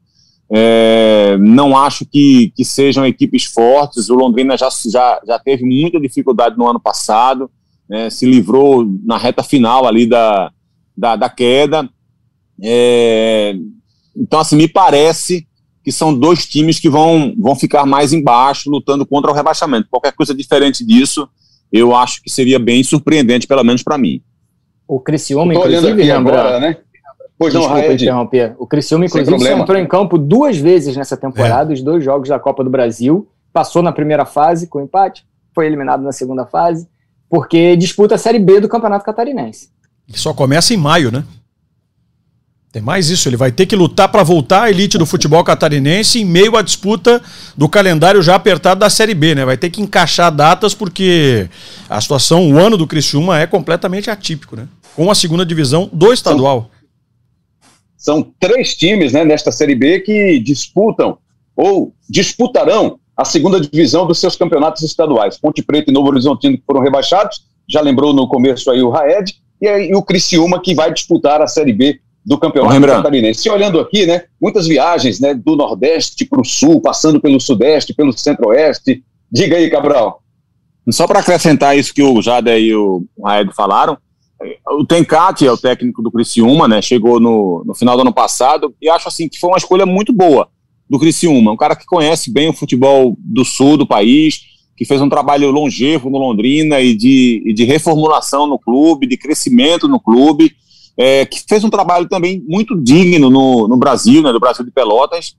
É, não acho que, que sejam equipes fortes. O Londrina já, já, já teve muita dificuldade no ano passado, né, se livrou na reta final ali da, da, da queda. É, então, assim, me parece que são dois times que vão, vão ficar mais embaixo, lutando contra o rebaixamento. Qualquer coisa diferente disso, eu acho que seria bem surpreendente, pelo menos para mim.
O Criciúma, inclusive, lembra... Agora, né? Pois Desculpa não, interromper. O Criciúma, inclusive, entrou em campo duas vezes nessa temporada, é. os dois jogos da Copa do Brasil. Passou na primeira fase com empate, foi eliminado na segunda fase, porque disputa a Série B do Campeonato Catarinense.
Só começa em maio, né? Tem mais isso, ele vai ter que lutar para voltar à elite do futebol catarinense em meio à disputa do calendário já apertado da Série B, né? Vai ter que encaixar datas porque a situação, o ano do Criciúma é completamente atípico, né? com a segunda divisão do estadual.
São, são três times né, nesta Série B que disputam ou disputarão a segunda divisão dos seus campeonatos estaduais. Ponte Preta e Novo Horizontino que foram rebaixados, já lembrou no começo aí o Raed, e aí o Criciúma que vai disputar a Série B do Campeonato Catarinense. E olhando aqui, né, muitas viagens, né, do Nordeste para o Sul, passando pelo Sudeste, pelo Centro-Oeste. Diga aí, Cabral.
Só para acrescentar isso que o Jade e o Raed falaram, o Tencati é o técnico do Criciúma, né, chegou no, no final do ano passado, e acho assim que foi uma escolha muito boa do Criciúma, um cara que conhece bem o futebol do sul do país, que fez um trabalho longevo no Londrina e de, e de reformulação no clube, de crescimento no clube, é, que fez um trabalho também muito digno no, no Brasil, né, do Brasil de Pelotas,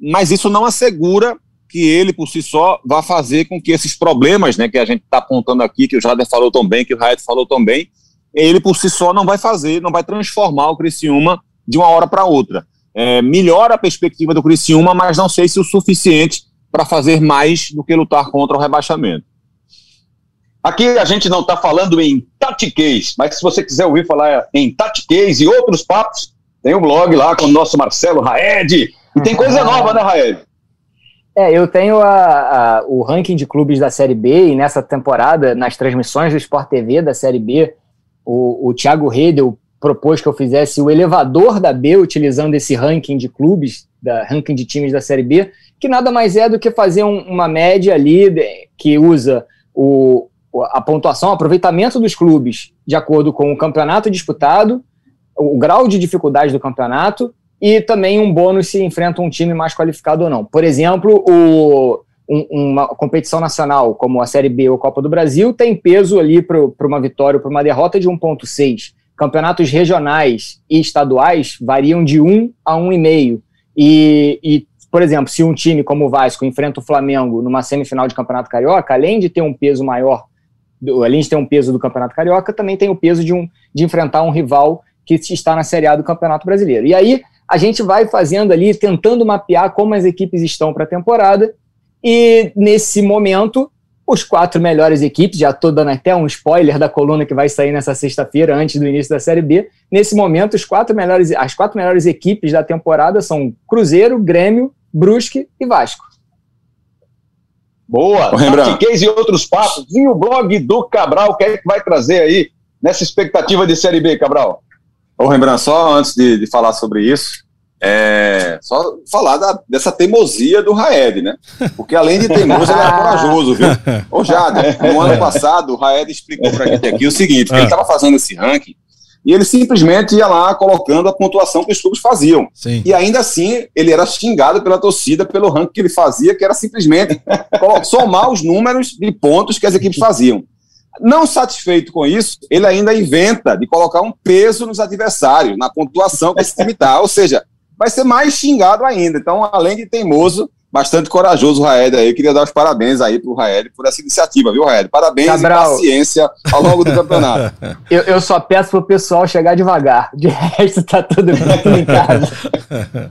mas isso não assegura que ele por si só vá fazer com que esses problemas, né, que a gente está apontando aqui, que o Jader falou tão bem, que o Raed falou tão bem, ele por si só não vai fazer, não vai transformar o Criciúma de uma hora para outra. É, melhora a perspectiva do Criciúma, mas não sei se o suficiente para fazer mais do que lutar contra o rebaixamento.
Aqui a gente não está falando em Tatiquês, mas se você quiser ouvir falar em Tatiquês e outros papos, tem um blog lá com o nosso Marcelo Raed. E tem coisa nova, né, Raed?
É, eu tenho a, a, o ranking de clubes da Série B e nessa temporada, nas transmissões do Sport TV da Série B, o, o Thiago Redel propôs que eu fizesse o elevador da B utilizando esse ranking de clubes, da ranking de times da Série B, que nada mais é do que fazer um, uma média ali de, que usa o, a pontuação, o aproveitamento dos clubes de acordo com o campeonato disputado, o grau de dificuldade do campeonato e também um bônus se enfrenta um time mais qualificado ou não. Por exemplo, o, um, uma competição nacional como a Série B ou Copa do Brasil tem peso ali para uma vitória ou para uma derrota de 1,6. Campeonatos regionais e estaduais variam de 1 a 1,5. E, e, por exemplo, se um time como o Vasco enfrenta o Flamengo numa semifinal de Campeonato Carioca, além de ter um peso maior além de ter um peso do Campeonato Carioca, também tem o peso de, um, de enfrentar um rival que está na Série A do Campeonato Brasileiro. E aí a gente vai fazendo ali, tentando mapear como as equipes estão para a temporada, e nesse momento, os quatro melhores equipes, já estou dando até um spoiler da coluna que vai sair nessa sexta-feira, antes do início da Série B. Nesse momento, os quatro melhores, as quatro melhores equipes da temporada são Cruzeiro, Grêmio, Brusque e Vasco.
Boa, Tatiquez e outros papos. E o blog do Cabral, o que é que vai trazer aí nessa expectativa de Série B, Cabral?
Ô, Rembrandt, só antes de, de falar sobre isso, é, só falar da, dessa teimosia do Raed, né? Porque além de teimoso, ele era corajoso, viu? Ô, Jade, no ano passado, o Raed explicou pra gente aqui o seguinte, que ele estava fazendo esse ranking e ele simplesmente ia lá colocando a pontuação que os clubes faziam. Sim. E ainda assim, ele era xingado pela torcida pelo ranking que ele fazia, que era simplesmente somar os números de pontos que as equipes faziam. Não satisfeito com isso, ele ainda inventa de colocar um peso nos adversários, na pontuação que esse time está. Ou seja, vai ser mais xingado ainda. Então, além de teimoso, bastante corajoso o Raed aí. Eu queria dar os parabéns aí pro Raed por essa iniciativa, viu, Raed? Parabéns Cabral, e paciência ao longo do campeonato.
eu, eu só peço pro pessoal chegar devagar. De resto, tá tudo bem, em casa.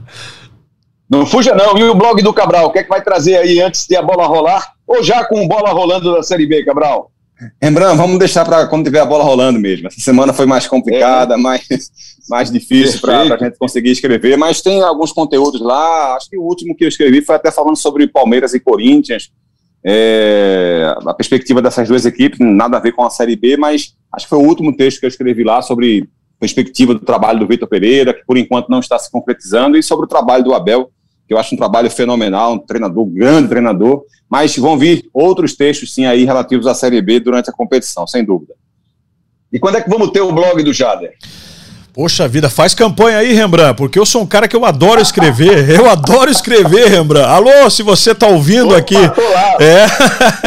Não fuja não. E o blog do Cabral, o que é que vai trazer aí antes de a bola rolar? Ou já com bola rolando da Série B, Cabral?
Rembrandt, vamos deixar para quando tiver a bola rolando mesmo. Essa semana foi mais complicada, é. mais, mais difícil para a gente conseguir escrever, mas tem alguns conteúdos lá. Acho que o último que eu escrevi foi até falando sobre Palmeiras e Corinthians. É, a perspectiva dessas duas equipes, nada a ver com a Série B, mas acho que foi o último texto que eu escrevi lá sobre perspectiva do trabalho do Vitor Pereira, que por enquanto não está se concretizando, e sobre o trabalho do Abel, que eu acho um trabalho fenomenal, um treinador, grande treinador, mas vão vir outros textos sim aí relativos à Série B durante a competição, sem dúvida.
E quando é que vamos ter o blog do Jader?
Poxa vida, faz campanha aí, Rembrandt, porque eu sou um cara que eu adoro escrever. Eu adoro escrever, Rembrandt. Alô, se você tá ouvindo Opa, aqui. É.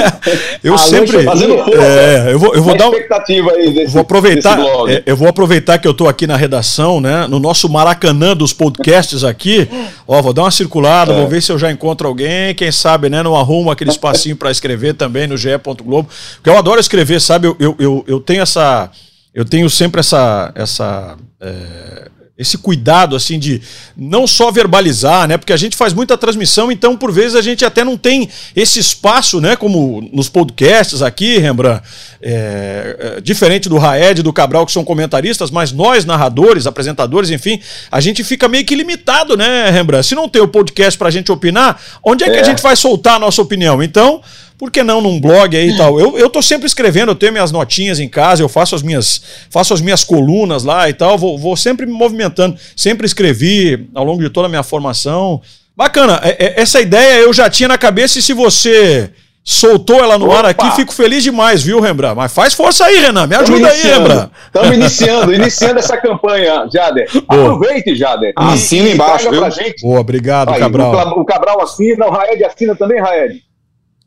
eu Alô, sempre. É, eu vou, eu vou dar.
Expectativa aí desse,
vou aproveitar. É, eu vou aproveitar que eu tô aqui na redação, né? No nosso Maracanã dos podcasts aqui. Ó, vou dar uma circulada, é. vou ver se eu já encontro alguém. Quem sabe, né? Não arrumo aquele espacinho para escrever também no ge. Globo. Porque eu adoro escrever, sabe? Eu, eu, eu, eu tenho essa eu tenho sempre essa, essa é, esse cuidado assim de não só verbalizar, né? Porque a gente faz muita transmissão, então por vezes a gente até não tem esse espaço, né? Como nos podcasts aqui, Rembrandt, é, é, diferente do Raed, do Cabral que são comentaristas, mas nós narradores, apresentadores, enfim, a gente fica meio que limitado, né, Rembrandt? Se não tem o podcast para a gente opinar, onde é que a é. gente vai soltar a nossa opinião? Então por que não num blog aí e tal? Eu, eu tô sempre escrevendo, eu tenho minhas notinhas em casa, eu faço as minhas, faço as minhas colunas lá e tal, vou, vou sempre me movimentando. Sempre escrevi ao longo de toda a minha formação. Bacana, é, é, essa ideia eu já tinha na cabeça e se você soltou ela no Opa. ar aqui, fico feliz demais, viu, Rembrandt? Mas faz força aí, Renan, me ajuda aí, Rembrandt.
Estamos iniciando, iniciando essa campanha, Jader. Boa. Aproveite, Jader.
Assina embaixo, viu? Pra
gente. Boa, obrigado, aí, Cabral.
O, Cabral assina, o Raed assina também, Raed.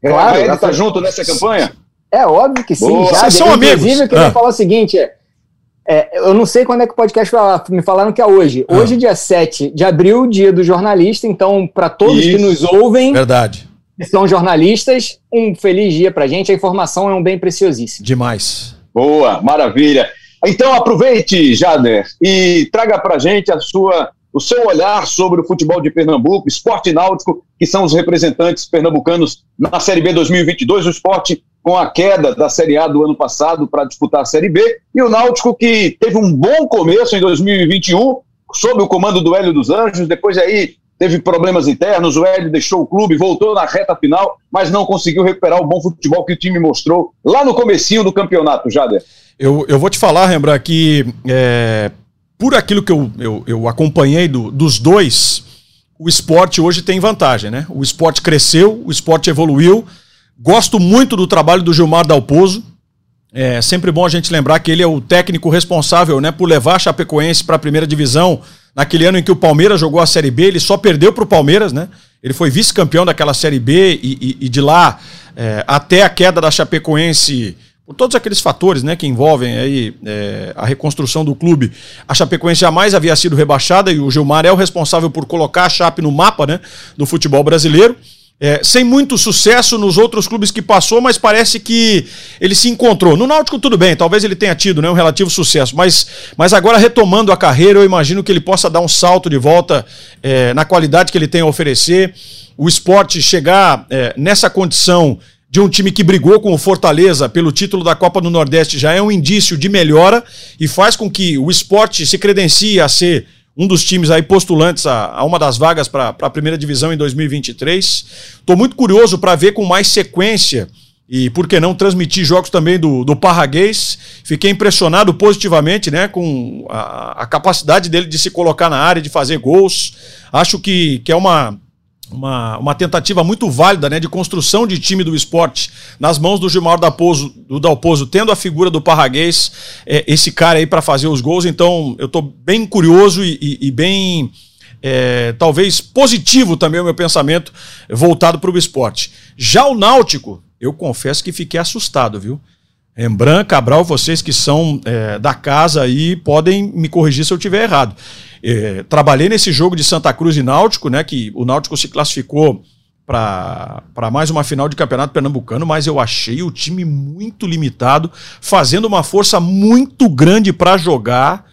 Claro, ele está junto nessa campanha?
É óbvio que sim. Boa.
Já, Vocês são amigos.
Inclusive, eu queria ah. falar o seguinte: é, é, eu não sei quando é que o podcast vai lá, me falaram que é hoje. Ah. Hoje, dia 7 de abril, dia do jornalista. Então, para todos Isso. que nos ouvem,
Verdade.
que são jornalistas, um feliz dia para gente. A informação é um bem preciosíssimo.
Demais.
Boa, maravilha. Então, aproveite, Jader, e traga para gente a sua o seu olhar sobre o futebol de Pernambuco, esporte náutico, que são os representantes pernambucanos na Série B 2022, o esporte com a queda da Série A do ano passado para disputar a Série B, e o Náutico que teve um bom começo em 2021, sob o comando do Hélio dos Anjos, depois aí teve problemas internos, o Hélio deixou o clube, voltou na reta final, mas não conseguiu recuperar o bom futebol que o time mostrou lá no comecinho do campeonato, Jader.
Eu, eu vou te falar, Rembrandt, que é, por aquilo que eu, eu, eu acompanhei do, dos dois, o esporte hoje tem vantagem, né? O esporte cresceu, o esporte evoluiu. Gosto muito do trabalho do Gilmar Dalpozo. É sempre bom a gente lembrar que ele é o técnico responsável né, por levar a Chapecoense para a primeira divisão naquele ano em que o Palmeiras jogou a Série B. Ele só perdeu para o Palmeiras, né? Ele foi vice-campeão daquela Série B e, e, e de lá é, até a queda da Chapecoense por todos aqueles fatores né, que envolvem aí, é, a reconstrução do clube, a Chapecoense jamais havia sido rebaixada e o Gilmar é o responsável por colocar a Chape no mapa né, do futebol brasileiro. É, sem muito sucesso nos outros clubes que passou, mas parece que ele se encontrou. No Náutico, tudo bem, talvez ele tenha tido né, um relativo sucesso, mas, mas agora retomando a carreira, eu imagino que ele possa dar um salto de volta é, na qualidade que ele tem a oferecer. O esporte chegar é, nessa condição de um time que brigou com o Fortaleza pelo título da Copa do Nordeste já é um indício de melhora e faz com que o esporte se credencie a ser um dos times aí postulantes a, a uma das vagas para a primeira divisão em 2023. Estou muito curioso para ver com mais sequência e por que não transmitir jogos também do, do Parraguês. Fiquei impressionado positivamente né, com a, a capacidade dele de se colocar na área, de fazer gols. Acho que, que é uma uma, uma tentativa muito válida né, de construção de time do esporte nas mãos do Gilmar Dalpozo, do Dalpozo tendo a figura do Parraguês, é, esse cara aí para fazer os gols. Então eu estou bem curioso e, e, e bem, é, talvez positivo também o meu pensamento voltado para o esporte. Já o Náutico, eu confesso que fiquei assustado, viu? Rembrandt, Cabral, vocês que são é, da casa aí podem me corrigir se eu estiver errado. É, trabalhei nesse jogo de Santa Cruz e Náutico, né? Que o Náutico se classificou para mais uma final de campeonato pernambucano, mas eu achei o time muito limitado, fazendo uma força muito grande para jogar.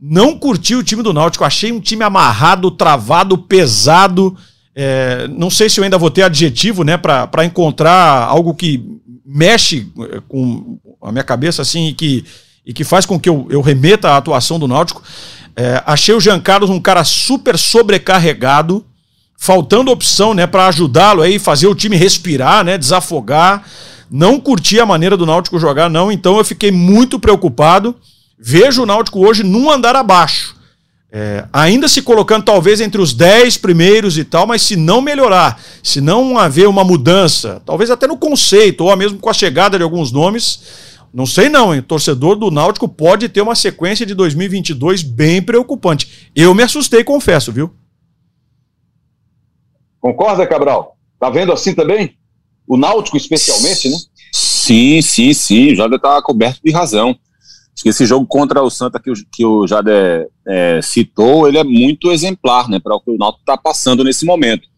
Não curti o time do Náutico, achei um time amarrado, travado, pesado. É, não sei se eu ainda vou ter adjetivo, né, para encontrar algo que mexe é, com a minha cabeça assim e que, e que faz com que eu, eu remeta à atuação do Náutico. É, achei o Jean Carlos um cara super sobrecarregado, faltando opção, né, para ajudá-lo aí, fazer o time respirar, né, desafogar. Não curti a maneira do Náutico jogar, não. Então eu fiquei muito preocupado. Vejo o Náutico hoje num andar abaixo. É, ainda se colocando talvez entre os 10 primeiros e tal, mas se não melhorar, se não haver uma mudança, talvez até no conceito, ou mesmo com a chegada de alguns nomes, não sei não, hein? Torcedor do Náutico pode ter uma sequência de 2022 bem preocupante. Eu me assustei, confesso, viu?
Concorda, Cabral? Tá vendo assim também? O Náutico especialmente, né?
Sim, sim, sim. O Jader tá coberto de razão. Esse jogo contra o Santa que o, que o Jader é, citou, ele é muito exemplar, né, para o que o Náutico está passando nesse momento.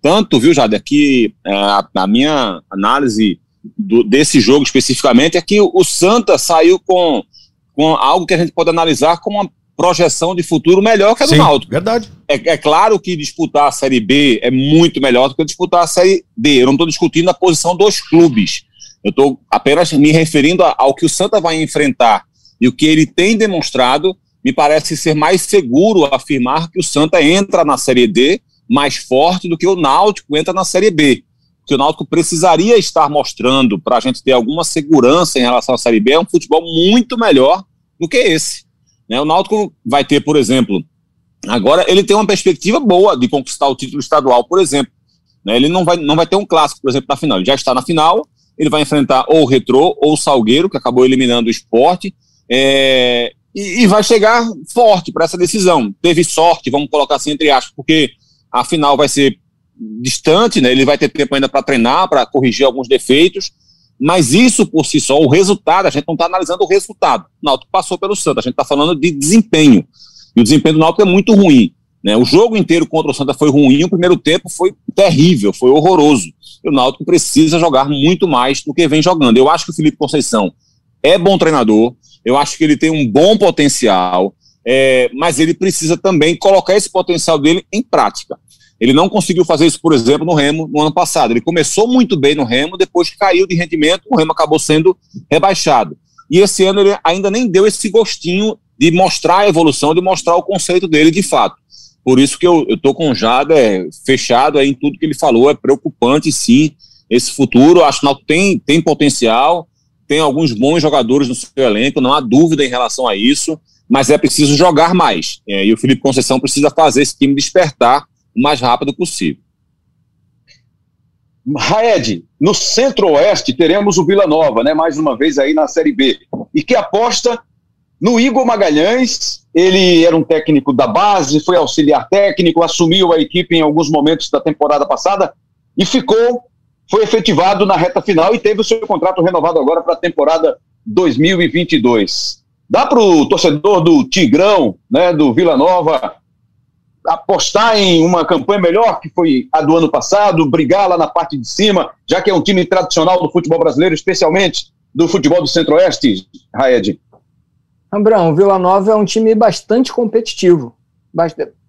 Tanto, viu, Jader, que é, a, a minha análise do, desse jogo especificamente é que o Santa saiu com, com algo que a gente pode analisar como uma projeção de futuro melhor que a do Sim, Náutico.
Verdade.
É, é, claro que disputar a Série B é muito melhor do que disputar a Série D. Eu não estou discutindo a posição dos clubes. Eu estou apenas me referindo ao que o Santa vai enfrentar e o que ele tem demonstrado. Me parece ser mais seguro afirmar que o Santa entra na Série D mais forte do que o Náutico entra na Série B. Que o Náutico precisaria estar mostrando para a gente ter alguma segurança em relação à Série B é um futebol muito melhor do que esse. Né? O Náutico vai ter, por exemplo, agora ele tem uma perspectiva boa de conquistar o título estadual, por exemplo. Né? Ele não vai, não vai ter um clássico, por exemplo, na final. Ele já está na final, ele vai enfrentar ou o Retrô ou o Salgueiro, que acabou eliminando o esporte, é, e, e vai chegar forte para essa decisão. Teve sorte, vamos colocar assim entre aspas, porque a final vai ser distante, né? ele vai ter tempo ainda para treinar, para corrigir alguns defeitos, mas isso por si só, o resultado, a gente não está analisando o resultado. O Náutico passou pelo Santa, a gente está falando de desempenho. E o desempenho do Náutico é muito ruim. Né? O jogo inteiro contra o Santa foi ruim, o primeiro tempo foi terrível, foi horroroso. E o Náutico precisa jogar muito mais do que vem jogando. Eu acho que o Felipe Conceição é bom treinador, eu acho que ele tem um bom potencial, é, mas ele precisa também colocar esse potencial dele em prática. Ele não conseguiu fazer isso, por exemplo, no Remo no ano passado. Ele começou muito bem no Remo, depois caiu de rendimento, o Remo acabou sendo rebaixado. E esse ano ele ainda nem deu esse gostinho de mostrar a evolução, de mostrar o conceito dele de fato. Por isso que eu estou com o Jader fechado aí em tudo que ele falou. É preocupante, sim, esse futuro. Acho que o tem, tem potencial, tem alguns bons jogadores no seu elenco, não há dúvida em relação a isso, mas é preciso jogar mais. É, e o Felipe Conceição precisa fazer esse time despertar o mais rápido possível.
Raed, no centro-oeste teremos o Vila Nova, né? Mais uma vez aí na Série B. E que aposta no Igor Magalhães. Ele era um técnico da base, foi auxiliar técnico, assumiu a equipe em alguns momentos da temporada passada e ficou, foi efetivado na reta final e teve o seu contrato renovado agora para a temporada 2022. Dá para o torcedor do Tigrão, né, do Vila Nova, apostar em uma campanha melhor que foi a do ano passado, brigar lá na parte de cima, já que é um time tradicional do futebol brasileiro, especialmente do futebol do Centro-Oeste, Raed?
Ambrão, o Vila Nova é um time bastante competitivo.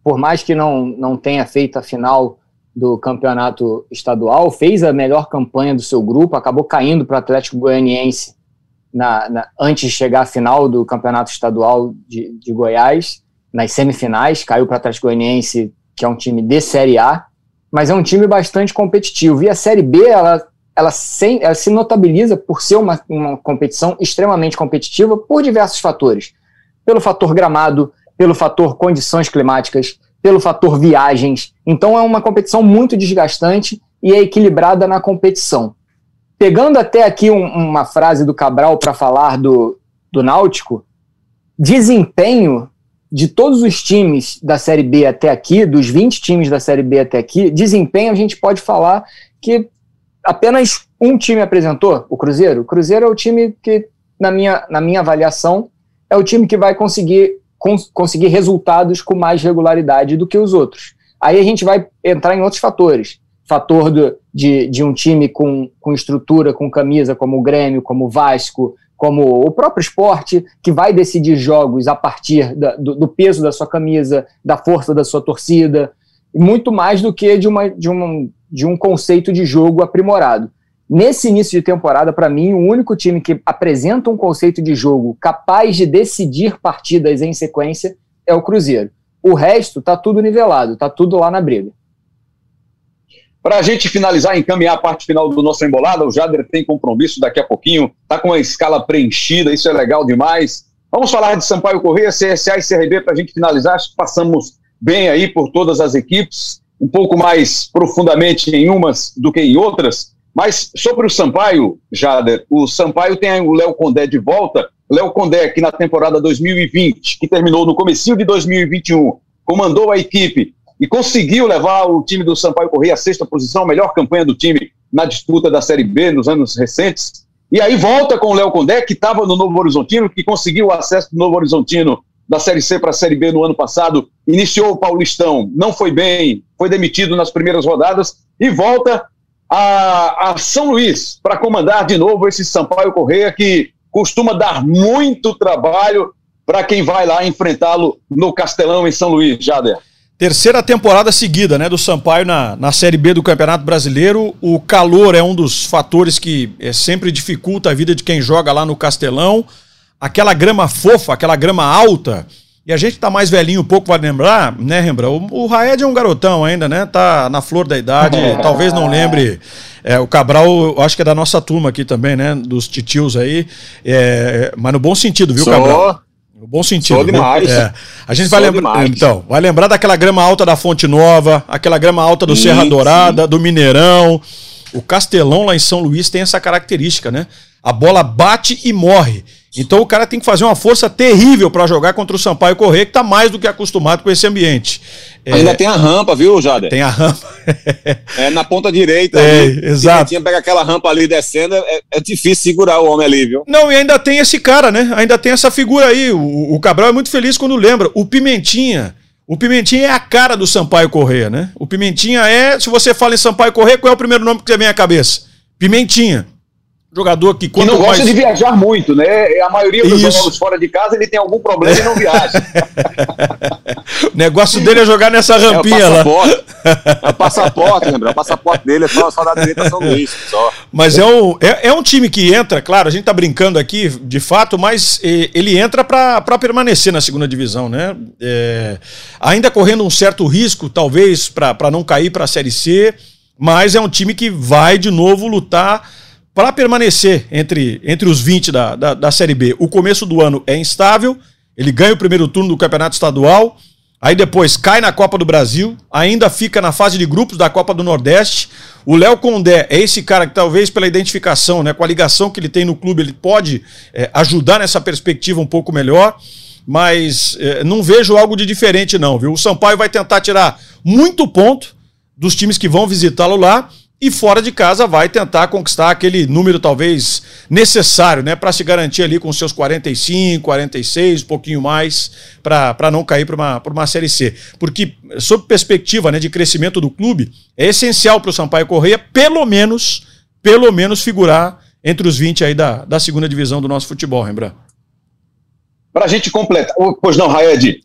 Por mais que não, não tenha feito a final do campeonato estadual, fez a melhor campanha do seu grupo, acabou caindo para o Atlético Goianiense na, na, antes de chegar à final do campeonato estadual de, de Goiás nas semifinais, caiu para o Atlético Goianiense, que é um time de Série A, mas é um time bastante competitivo. E a Série B, ela, ela, sem, ela se notabiliza por ser uma, uma competição extremamente competitiva por diversos fatores. Pelo fator gramado, pelo fator condições climáticas, pelo fator viagens. Então é uma competição muito desgastante e é equilibrada na competição. Pegando até aqui um, uma frase do Cabral para falar do, do Náutico, desempenho de todos os times da Série B até aqui, dos 20 times da Série B até aqui, desempenho a gente pode falar que apenas um time apresentou, o Cruzeiro. O Cruzeiro é o time que, na minha, na minha avaliação, é o time que vai conseguir, cons conseguir resultados com mais regularidade do que os outros. Aí a gente vai entrar em outros fatores. Fator do, de, de um time com, com estrutura, com camisa, como o Grêmio, como o Vasco, como o próprio esporte, que vai decidir jogos a partir da, do, do, peso da sua camisa, da força da sua torcida, muito mais do que de, uma, de, de um conceito de jogo aprimorado. Nesse início de temporada, para mim, o único time que apresenta um conceito de jogo capaz de decidir partidas em sequência é o Cruzeiro. O resto está tudo nivelado, está tudo lá na briga.
Para a gente finalizar, encaminhar a parte final do nosso embolada, o Jader tem compromisso daqui a pouquinho, está com a escala preenchida, isso é legal demais. Vamos falar de Sampaio Correia, CSA e CRB para a gente finalizar. Acho que passamos bem aí por todas as equipes, um pouco mais profundamente em umas do que em outras. Mas sobre o Sampaio, Jader, o Sampaio tem o Léo Condé de volta. Léo Condé, que na temporada 2020, que terminou no começo de 2021, comandou a equipe e conseguiu levar o time do Sampaio Correia à sexta posição, melhor campanha do time na disputa da Série B nos anos recentes. E aí volta com o Léo Condé, que estava no Novo Horizontino, que conseguiu o acesso do Novo Horizontino da Série C para a Série B no ano passado, iniciou o Paulistão, não foi bem, foi demitido nas primeiras rodadas e volta a, a São Luís para comandar de novo esse Sampaio Correia que costuma dar muito trabalho para quem vai lá enfrentá-lo no Castelão, em São Luís, Jader?
Terceira temporada seguida, né, do Sampaio na, na Série B do Campeonato Brasileiro. O calor é um dos fatores que é, sempre dificulta a vida de quem joga lá no Castelão. Aquela grama fofa, aquela grama alta. E a gente tá mais velhinho um pouco, vai lembrar, né, Rembrandt? O, o Raed é um garotão ainda, né? Tá na flor da idade, talvez não lembre. É, o Cabral, acho que é da nossa turma aqui também, né? Dos titios aí. É, mas no bom sentido, viu,
Sou.
Cabral? No bom sentido.
Sou demais.
É. A gente vai lembrar. Então, vai lembrar daquela grama alta da Fonte Nova, aquela grama alta do sim, Serra Dourada, sim. do Mineirão. O Castelão lá em São Luís tem essa característica, né? A bola bate e morre. Então o cara tem que fazer uma força terrível para jogar contra o Sampaio Corrêa, que está mais do que acostumado com esse ambiente.
Ainda é... tem a rampa, viu, Jader?
Tem a rampa.
é na ponta direita.
É, ali. exato.
Se pega aquela rampa ali descendo, é, é, difícil segurar o homem ali, viu?
Não, e ainda tem esse cara, né? Ainda tem essa figura aí. O, o Cabral é muito feliz quando lembra. O Pimentinha. O Pimentinha é a cara do Sampaio Correia, né? O Pimentinha é, se você fala em Sampaio Correia, qual é o primeiro nome que vem à cabeça? Pimentinha. Jogador que
quando. Não gosta mais... de viajar muito, né? A maioria dos Isso. jogos fora de casa ele tem algum problema e não viaja.
o negócio dele é jogar nessa rampinha é lá.
É o passaporte, lembra? O passaporte dele é só, só da direita São Luís. Só.
Mas é um, é, é, um time que entra, claro, a gente tá brincando aqui, de fato, mas ele entra para permanecer na segunda divisão, né? É, ainda correndo um certo risco, talvez, para não cair para a Série C, mas é um time que vai de novo lutar para permanecer entre, entre os 20 da, da, da, Série B. O começo do ano é instável, ele ganha o primeiro turno do Campeonato Estadual, aí depois cai na Copa do Brasil, ainda fica na fase de grupos da Copa do Nordeste. O Léo Condé é esse cara que talvez pela identificação, né, com a ligação que ele tem no clube, ele pode é, ajudar nessa perspectiva um pouco melhor, mas é, não vejo algo de diferente não, viu? O Sampaio vai tentar tirar muito ponto dos times que vão visitá-lo lá, e fora de casa vai tentar conquistar aquele número talvez necessário, né, para se garantir ali com seus 45, 46, um pouquinho mais, para não cair para uma, uma Série C. Porque, sob perspectiva né, de crescimento do clube, é essencial para o Sampaio Correia, pelo menos, pelo menos figurar entre os 20 aí da, da segunda divisão do nosso futebol, Rembrandt.
Para a gente completar. Pois não, Raed.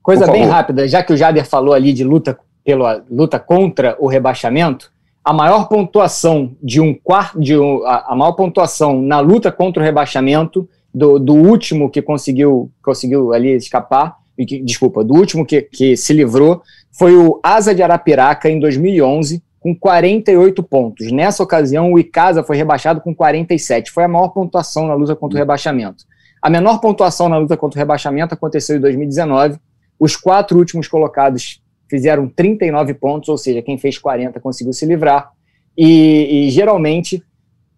Coisa bem rápida, já que o Jader falou ali de luta, pela, luta contra o rebaixamento, a maior pontuação de um quarto, de um, a, a, maior pontuação na luta contra o rebaixamento do, do último que conseguiu conseguiu ali escapar, que, desculpa, do último que, que se livrou foi o Asa de Arapiraca em 2011 com 48 pontos. Nessa ocasião o Icasa foi rebaixado com 47. Foi a maior pontuação na luta contra o rebaixamento. A menor pontuação na luta contra o rebaixamento aconteceu em 2019. Os quatro últimos colocados fizeram 39 pontos, ou seja, quem fez 40 conseguiu se livrar. E, e geralmente,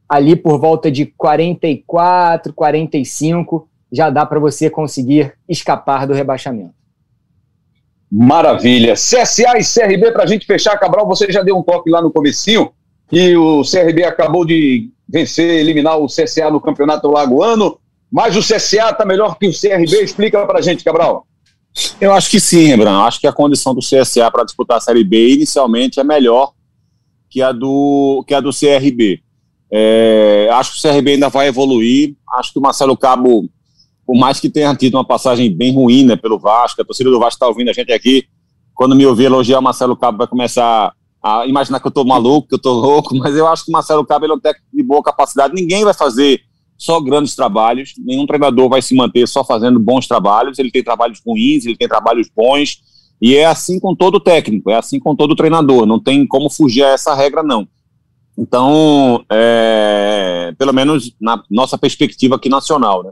ali por volta de 44, 45, já dá para você conseguir escapar do rebaixamento.
Maravilha. CSA e CRB, para a gente fechar, Cabral, você já deu um toque lá no comecinho, e o CRB acabou de vencer, eliminar o CSA no Campeonato Lagoano, mas o CSA está melhor que o CRB. Explica para a gente, Cabral.
Eu acho que sim, Rembrandt. Acho que a condição do CSA para disputar a Série B inicialmente é melhor que a do, que a do CRB. É, acho que o CRB ainda vai evoluir. Acho que o Marcelo Cabo, por mais que tenha tido uma passagem bem ruim né, pelo Vasco, a torcida do Vasco está ouvindo a gente aqui. Quando me ouvir elogiar o Marcelo Cabo, vai começar a imaginar que eu estou maluco, que eu estou louco, mas eu acho que o Marcelo Cabo ele é um técnico de boa capacidade. Ninguém vai fazer só grandes trabalhos. Nenhum treinador vai se manter só fazendo bons trabalhos. Ele tem trabalhos ruins, ele tem trabalhos bons. E é assim com todo técnico, é assim com todo treinador. Não tem como fugir a essa regra, não. Então, é, pelo menos na nossa perspectiva aqui nacional, né?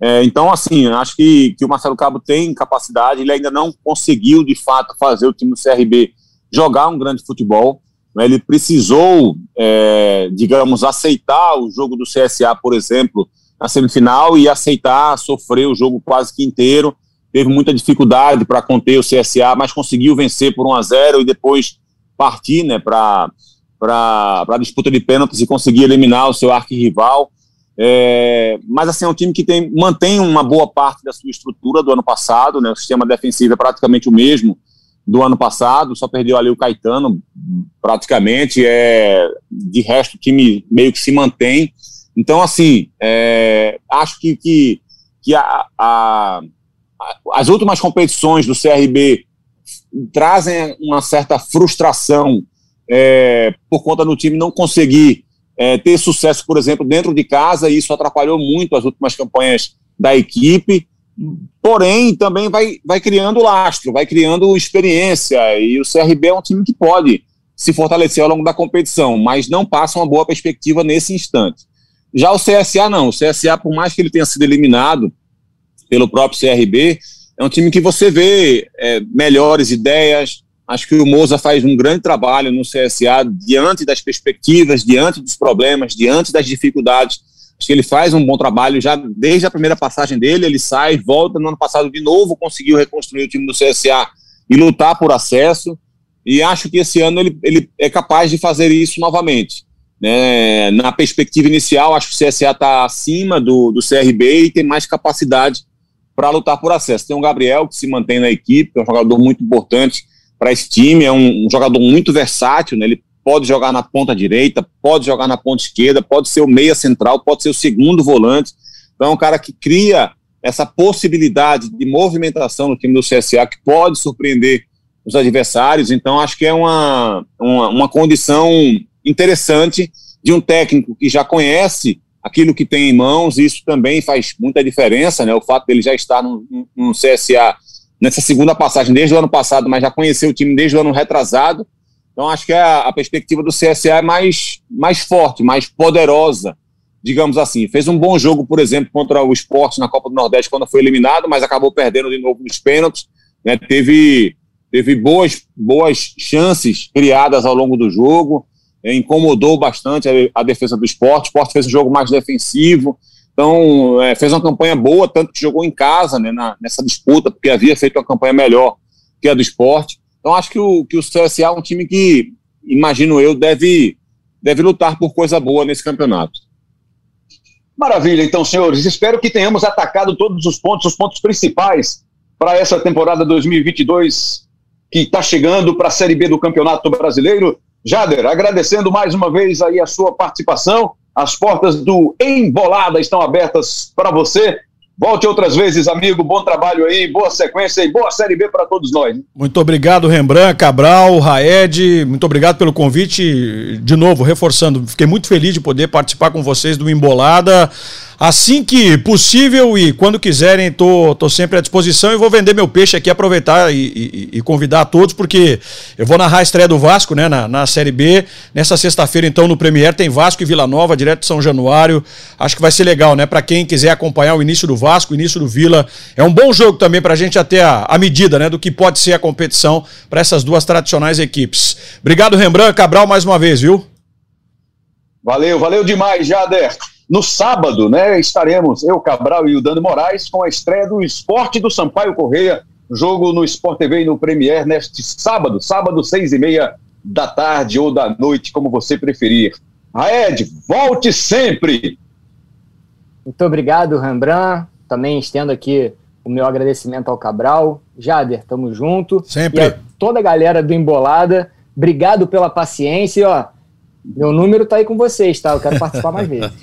É, então, assim, acho que, que o Marcelo Cabo tem capacidade, ele ainda não conseguiu, de fato, fazer o time do CRB jogar um grande futebol. Né, ele precisou, é, digamos, aceitar o jogo do CSA, por exemplo, na semifinal e aceitar sofrer o jogo quase que inteiro. Teve muita dificuldade para conter o CSA, mas conseguiu vencer por 1 a 0 e depois partir né, para a disputa de pênaltis e conseguir eliminar o seu arquirrival. É, mas assim, é um time que tem, mantém uma boa parte da sua estrutura do ano passado, né, o sistema defensivo é praticamente o mesmo, do ano passado, só perdeu ali o Caetano, praticamente, é, de resto o time meio que se mantém. Então, assim, é, acho que, que, que a, a, as últimas competições do CRB trazem uma certa frustração é, por conta do time não conseguir é, ter sucesso, por exemplo, dentro de casa, e isso atrapalhou muito as últimas campanhas da equipe. Porém, também vai, vai criando lastro, vai criando experiência, e o CRB é um time que pode se fortalecer ao longo da competição, mas não passa uma boa perspectiva nesse instante. Já o CSA não, o CSA, por mais que ele tenha sido eliminado pelo próprio CRB, é um time que você vê é, melhores ideias. Acho que o Moza faz um grande trabalho no CSA diante das perspectivas, diante dos problemas, diante das dificuldades. Acho que ele faz um bom trabalho já desde a primeira passagem dele. Ele sai, volta no ano passado de novo, conseguiu reconstruir o time do CSA e lutar por acesso. E acho que esse ano ele, ele é capaz de fazer isso novamente. Né? Na perspectiva inicial, acho que o CSA está acima do, do CRB e tem mais capacidade para lutar por acesso. Tem o Gabriel, que se mantém na equipe, é um jogador muito importante para esse time, é um, um, jogador muito versátil, né? ele pode jogar na ponta direita, pode jogar na ponta esquerda, pode ser o meia central, pode ser o segundo volante. Então é um cara que cria essa possibilidade de movimentação no time do CSA que pode surpreender os adversários. Então acho que é uma, uma, uma condição interessante de um técnico que já conhece aquilo que tem em mãos, isso também faz muita diferença, né? O fato dele já estar no, no CSA nessa segunda passagem desde o ano passado, mas já conheceu o time desde o ano retrasado. Então acho que a, a perspectiva do CSA é mais, mais forte, mais poderosa, digamos assim. Fez um bom jogo, por exemplo, contra o Esporte na Copa do Nordeste quando foi eliminado, mas acabou perdendo de novo nos pênaltis. Né? Teve, teve boas, boas chances criadas ao longo do jogo é, incomodou bastante a, a, defesa do esporte. O esporte fez um jogo mais defensivo, então é, fez uma campanha boa, tanto que jogou em casa né, na, nessa disputa, porque havia feito uma campanha melhor que a do esporte. Então acho que o, que o CSA é um time que, imagino eu, deve, deve lutar por coisa boa nesse campeonato.
Maravilha, então, senhores. Espero que tenhamos atacado todos os pontos, os pontos principais para essa temporada 2022 que está chegando para a Série B do Campeonato Brasileiro. Jader, agradecendo mais uma vez aí a sua participação. As portas do Embolada estão abertas para você. Volte outras vezes, amigo. Bom trabalho aí, boa sequência e boa Série B para todos nós.
Muito obrigado, Rembrandt, Cabral, Raed. Muito obrigado pelo convite. De novo, reforçando, fiquei muito feliz de poder participar com vocês do Embolada. Assim que possível e quando quiserem, tô, tô sempre à disposição e vou vender meu peixe aqui, aproveitar e, e, e convidar a todos, porque eu vou narrar a estreia do Vasco, né, na, na Série B. Nessa sexta-feira, então, no Premier, tem Vasco e Vila Nova, direto de São Januário. Acho que vai ser legal, né? Para quem quiser acompanhar o início do Vasco, o início do Vila. É um bom jogo também para a gente até a, a medida, né, do que pode ser a competição para essas duas tradicionais equipes. Obrigado, Rembrandt, Cabral, mais uma vez, viu?
Valeu, valeu demais, Jader. No sábado, né, estaremos eu, Cabral e o Dani Moraes com a estreia do Esporte do Sampaio Correia, jogo no Sport TV e no Premier neste sábado, sábado, seis e meia da tarde ou da noite, como você preferir. Raed, volte sempre!
Muito obrigado, Rembrandt. Também estendo aqui o meu agradecimento ao Cabral. Jader, tamo junto.
Sempre.
E a toda a galera do Embolada, obrigado pela paciência. E, ó, meu número tá aí com vocês, tá? Eu quero participar mais vezes.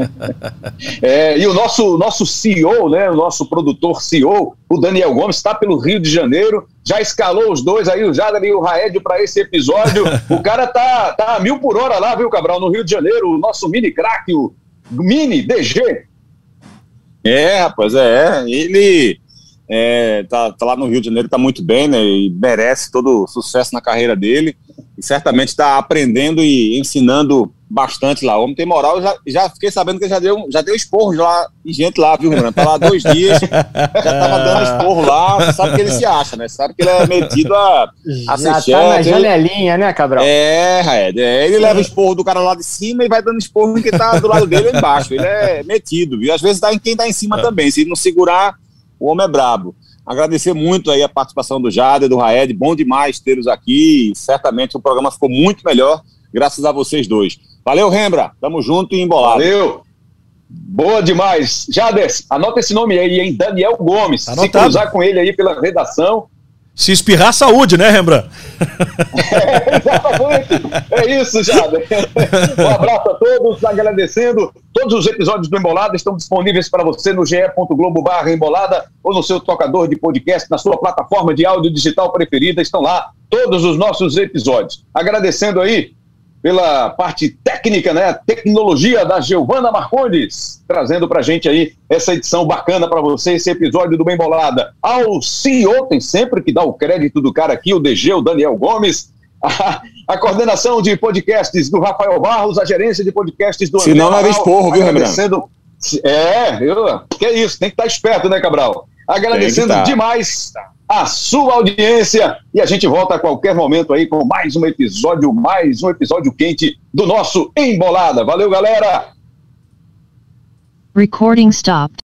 É, e o nosso, nosso CEO, né? O nosso produtor CEO, o Daniel Gomes, está pelo Rio de Janeiro. Já escalou os dois aí, o Jader e o Raed, para esse episódio. o cara tá, tá a mil por hora lá, viu, Cabral? No Rio de Janeiro, o nosso mini craque, o mini DG.
É, rapaz, é. Ele é, tá, tá lá no Rio de Janeiro, tá muito bem, né? E merece todo o sucesso na carreira dele e certamente está aprendendo e ensinando bastante lá. O homem tem moral, já, já fiquei sabendo que já deu, já deu esporro lá, e gente lá, viu, Renan? Tá lá dois dias, já tava dando esporro lá, você sabe que ele se acha, né? Você sabe que ele é metido a, a
já tá na janelinha, né, Cabral?
É, Raed, é, ele leva esporro do cara lá de cima e vai dando esporro em quem tá do lado dele ou embaixo. Ele é metido, viu? Às vezes dá em quem tá em cima é. também, se não segurar, o homem é brabo. Agradecer muito aí a participação do Jade, do Raed, bom demais tê-los aqui. Certamente o programa ficou muito melhor, graças a vocês dois. Valeu, Rembra. Tamo junto e embolado.
Valeu. Boa demais. Jades, anota esse nome aí, hein? Daniel Gomes.
Anotado.
Se cruzar com ele aí pela redação,
Se espirrar, saúde, né, Rembrandt?
É, exatamente. É isso, Jada. Um abraço a todos, agradecendo. Todos os episódios do Embolada estão disponíveis para você no ge.globo embolada ou no seu tocador de podcast, na sua plataforma de áudio digital preferida. Estão lá todos os nossos episódios. Agradecendo aí pela parte técnica, né? Tecnologia da Giovana Marcondes, trazendo pra gente aí essa edição bacana para você, esse episódio do Bem Bolada. Ao CEO, tem sempre que dar o crédito do cara aqui, o DG, o Daniel Gomes. A, a coordenação de podcasts do Rafael Barros, a gerência de podcasts do
Se não, leva esporro, viu,
Renan? É, eu, que é isso, tem que estar esperto, né, Cabral? Agradecendo tá. demais a sua audiência e a gente volta a qualquer momento aí com mais um episódio, mais um episódio quente do nosso Embolada. Valeu, galera! Recording stopped.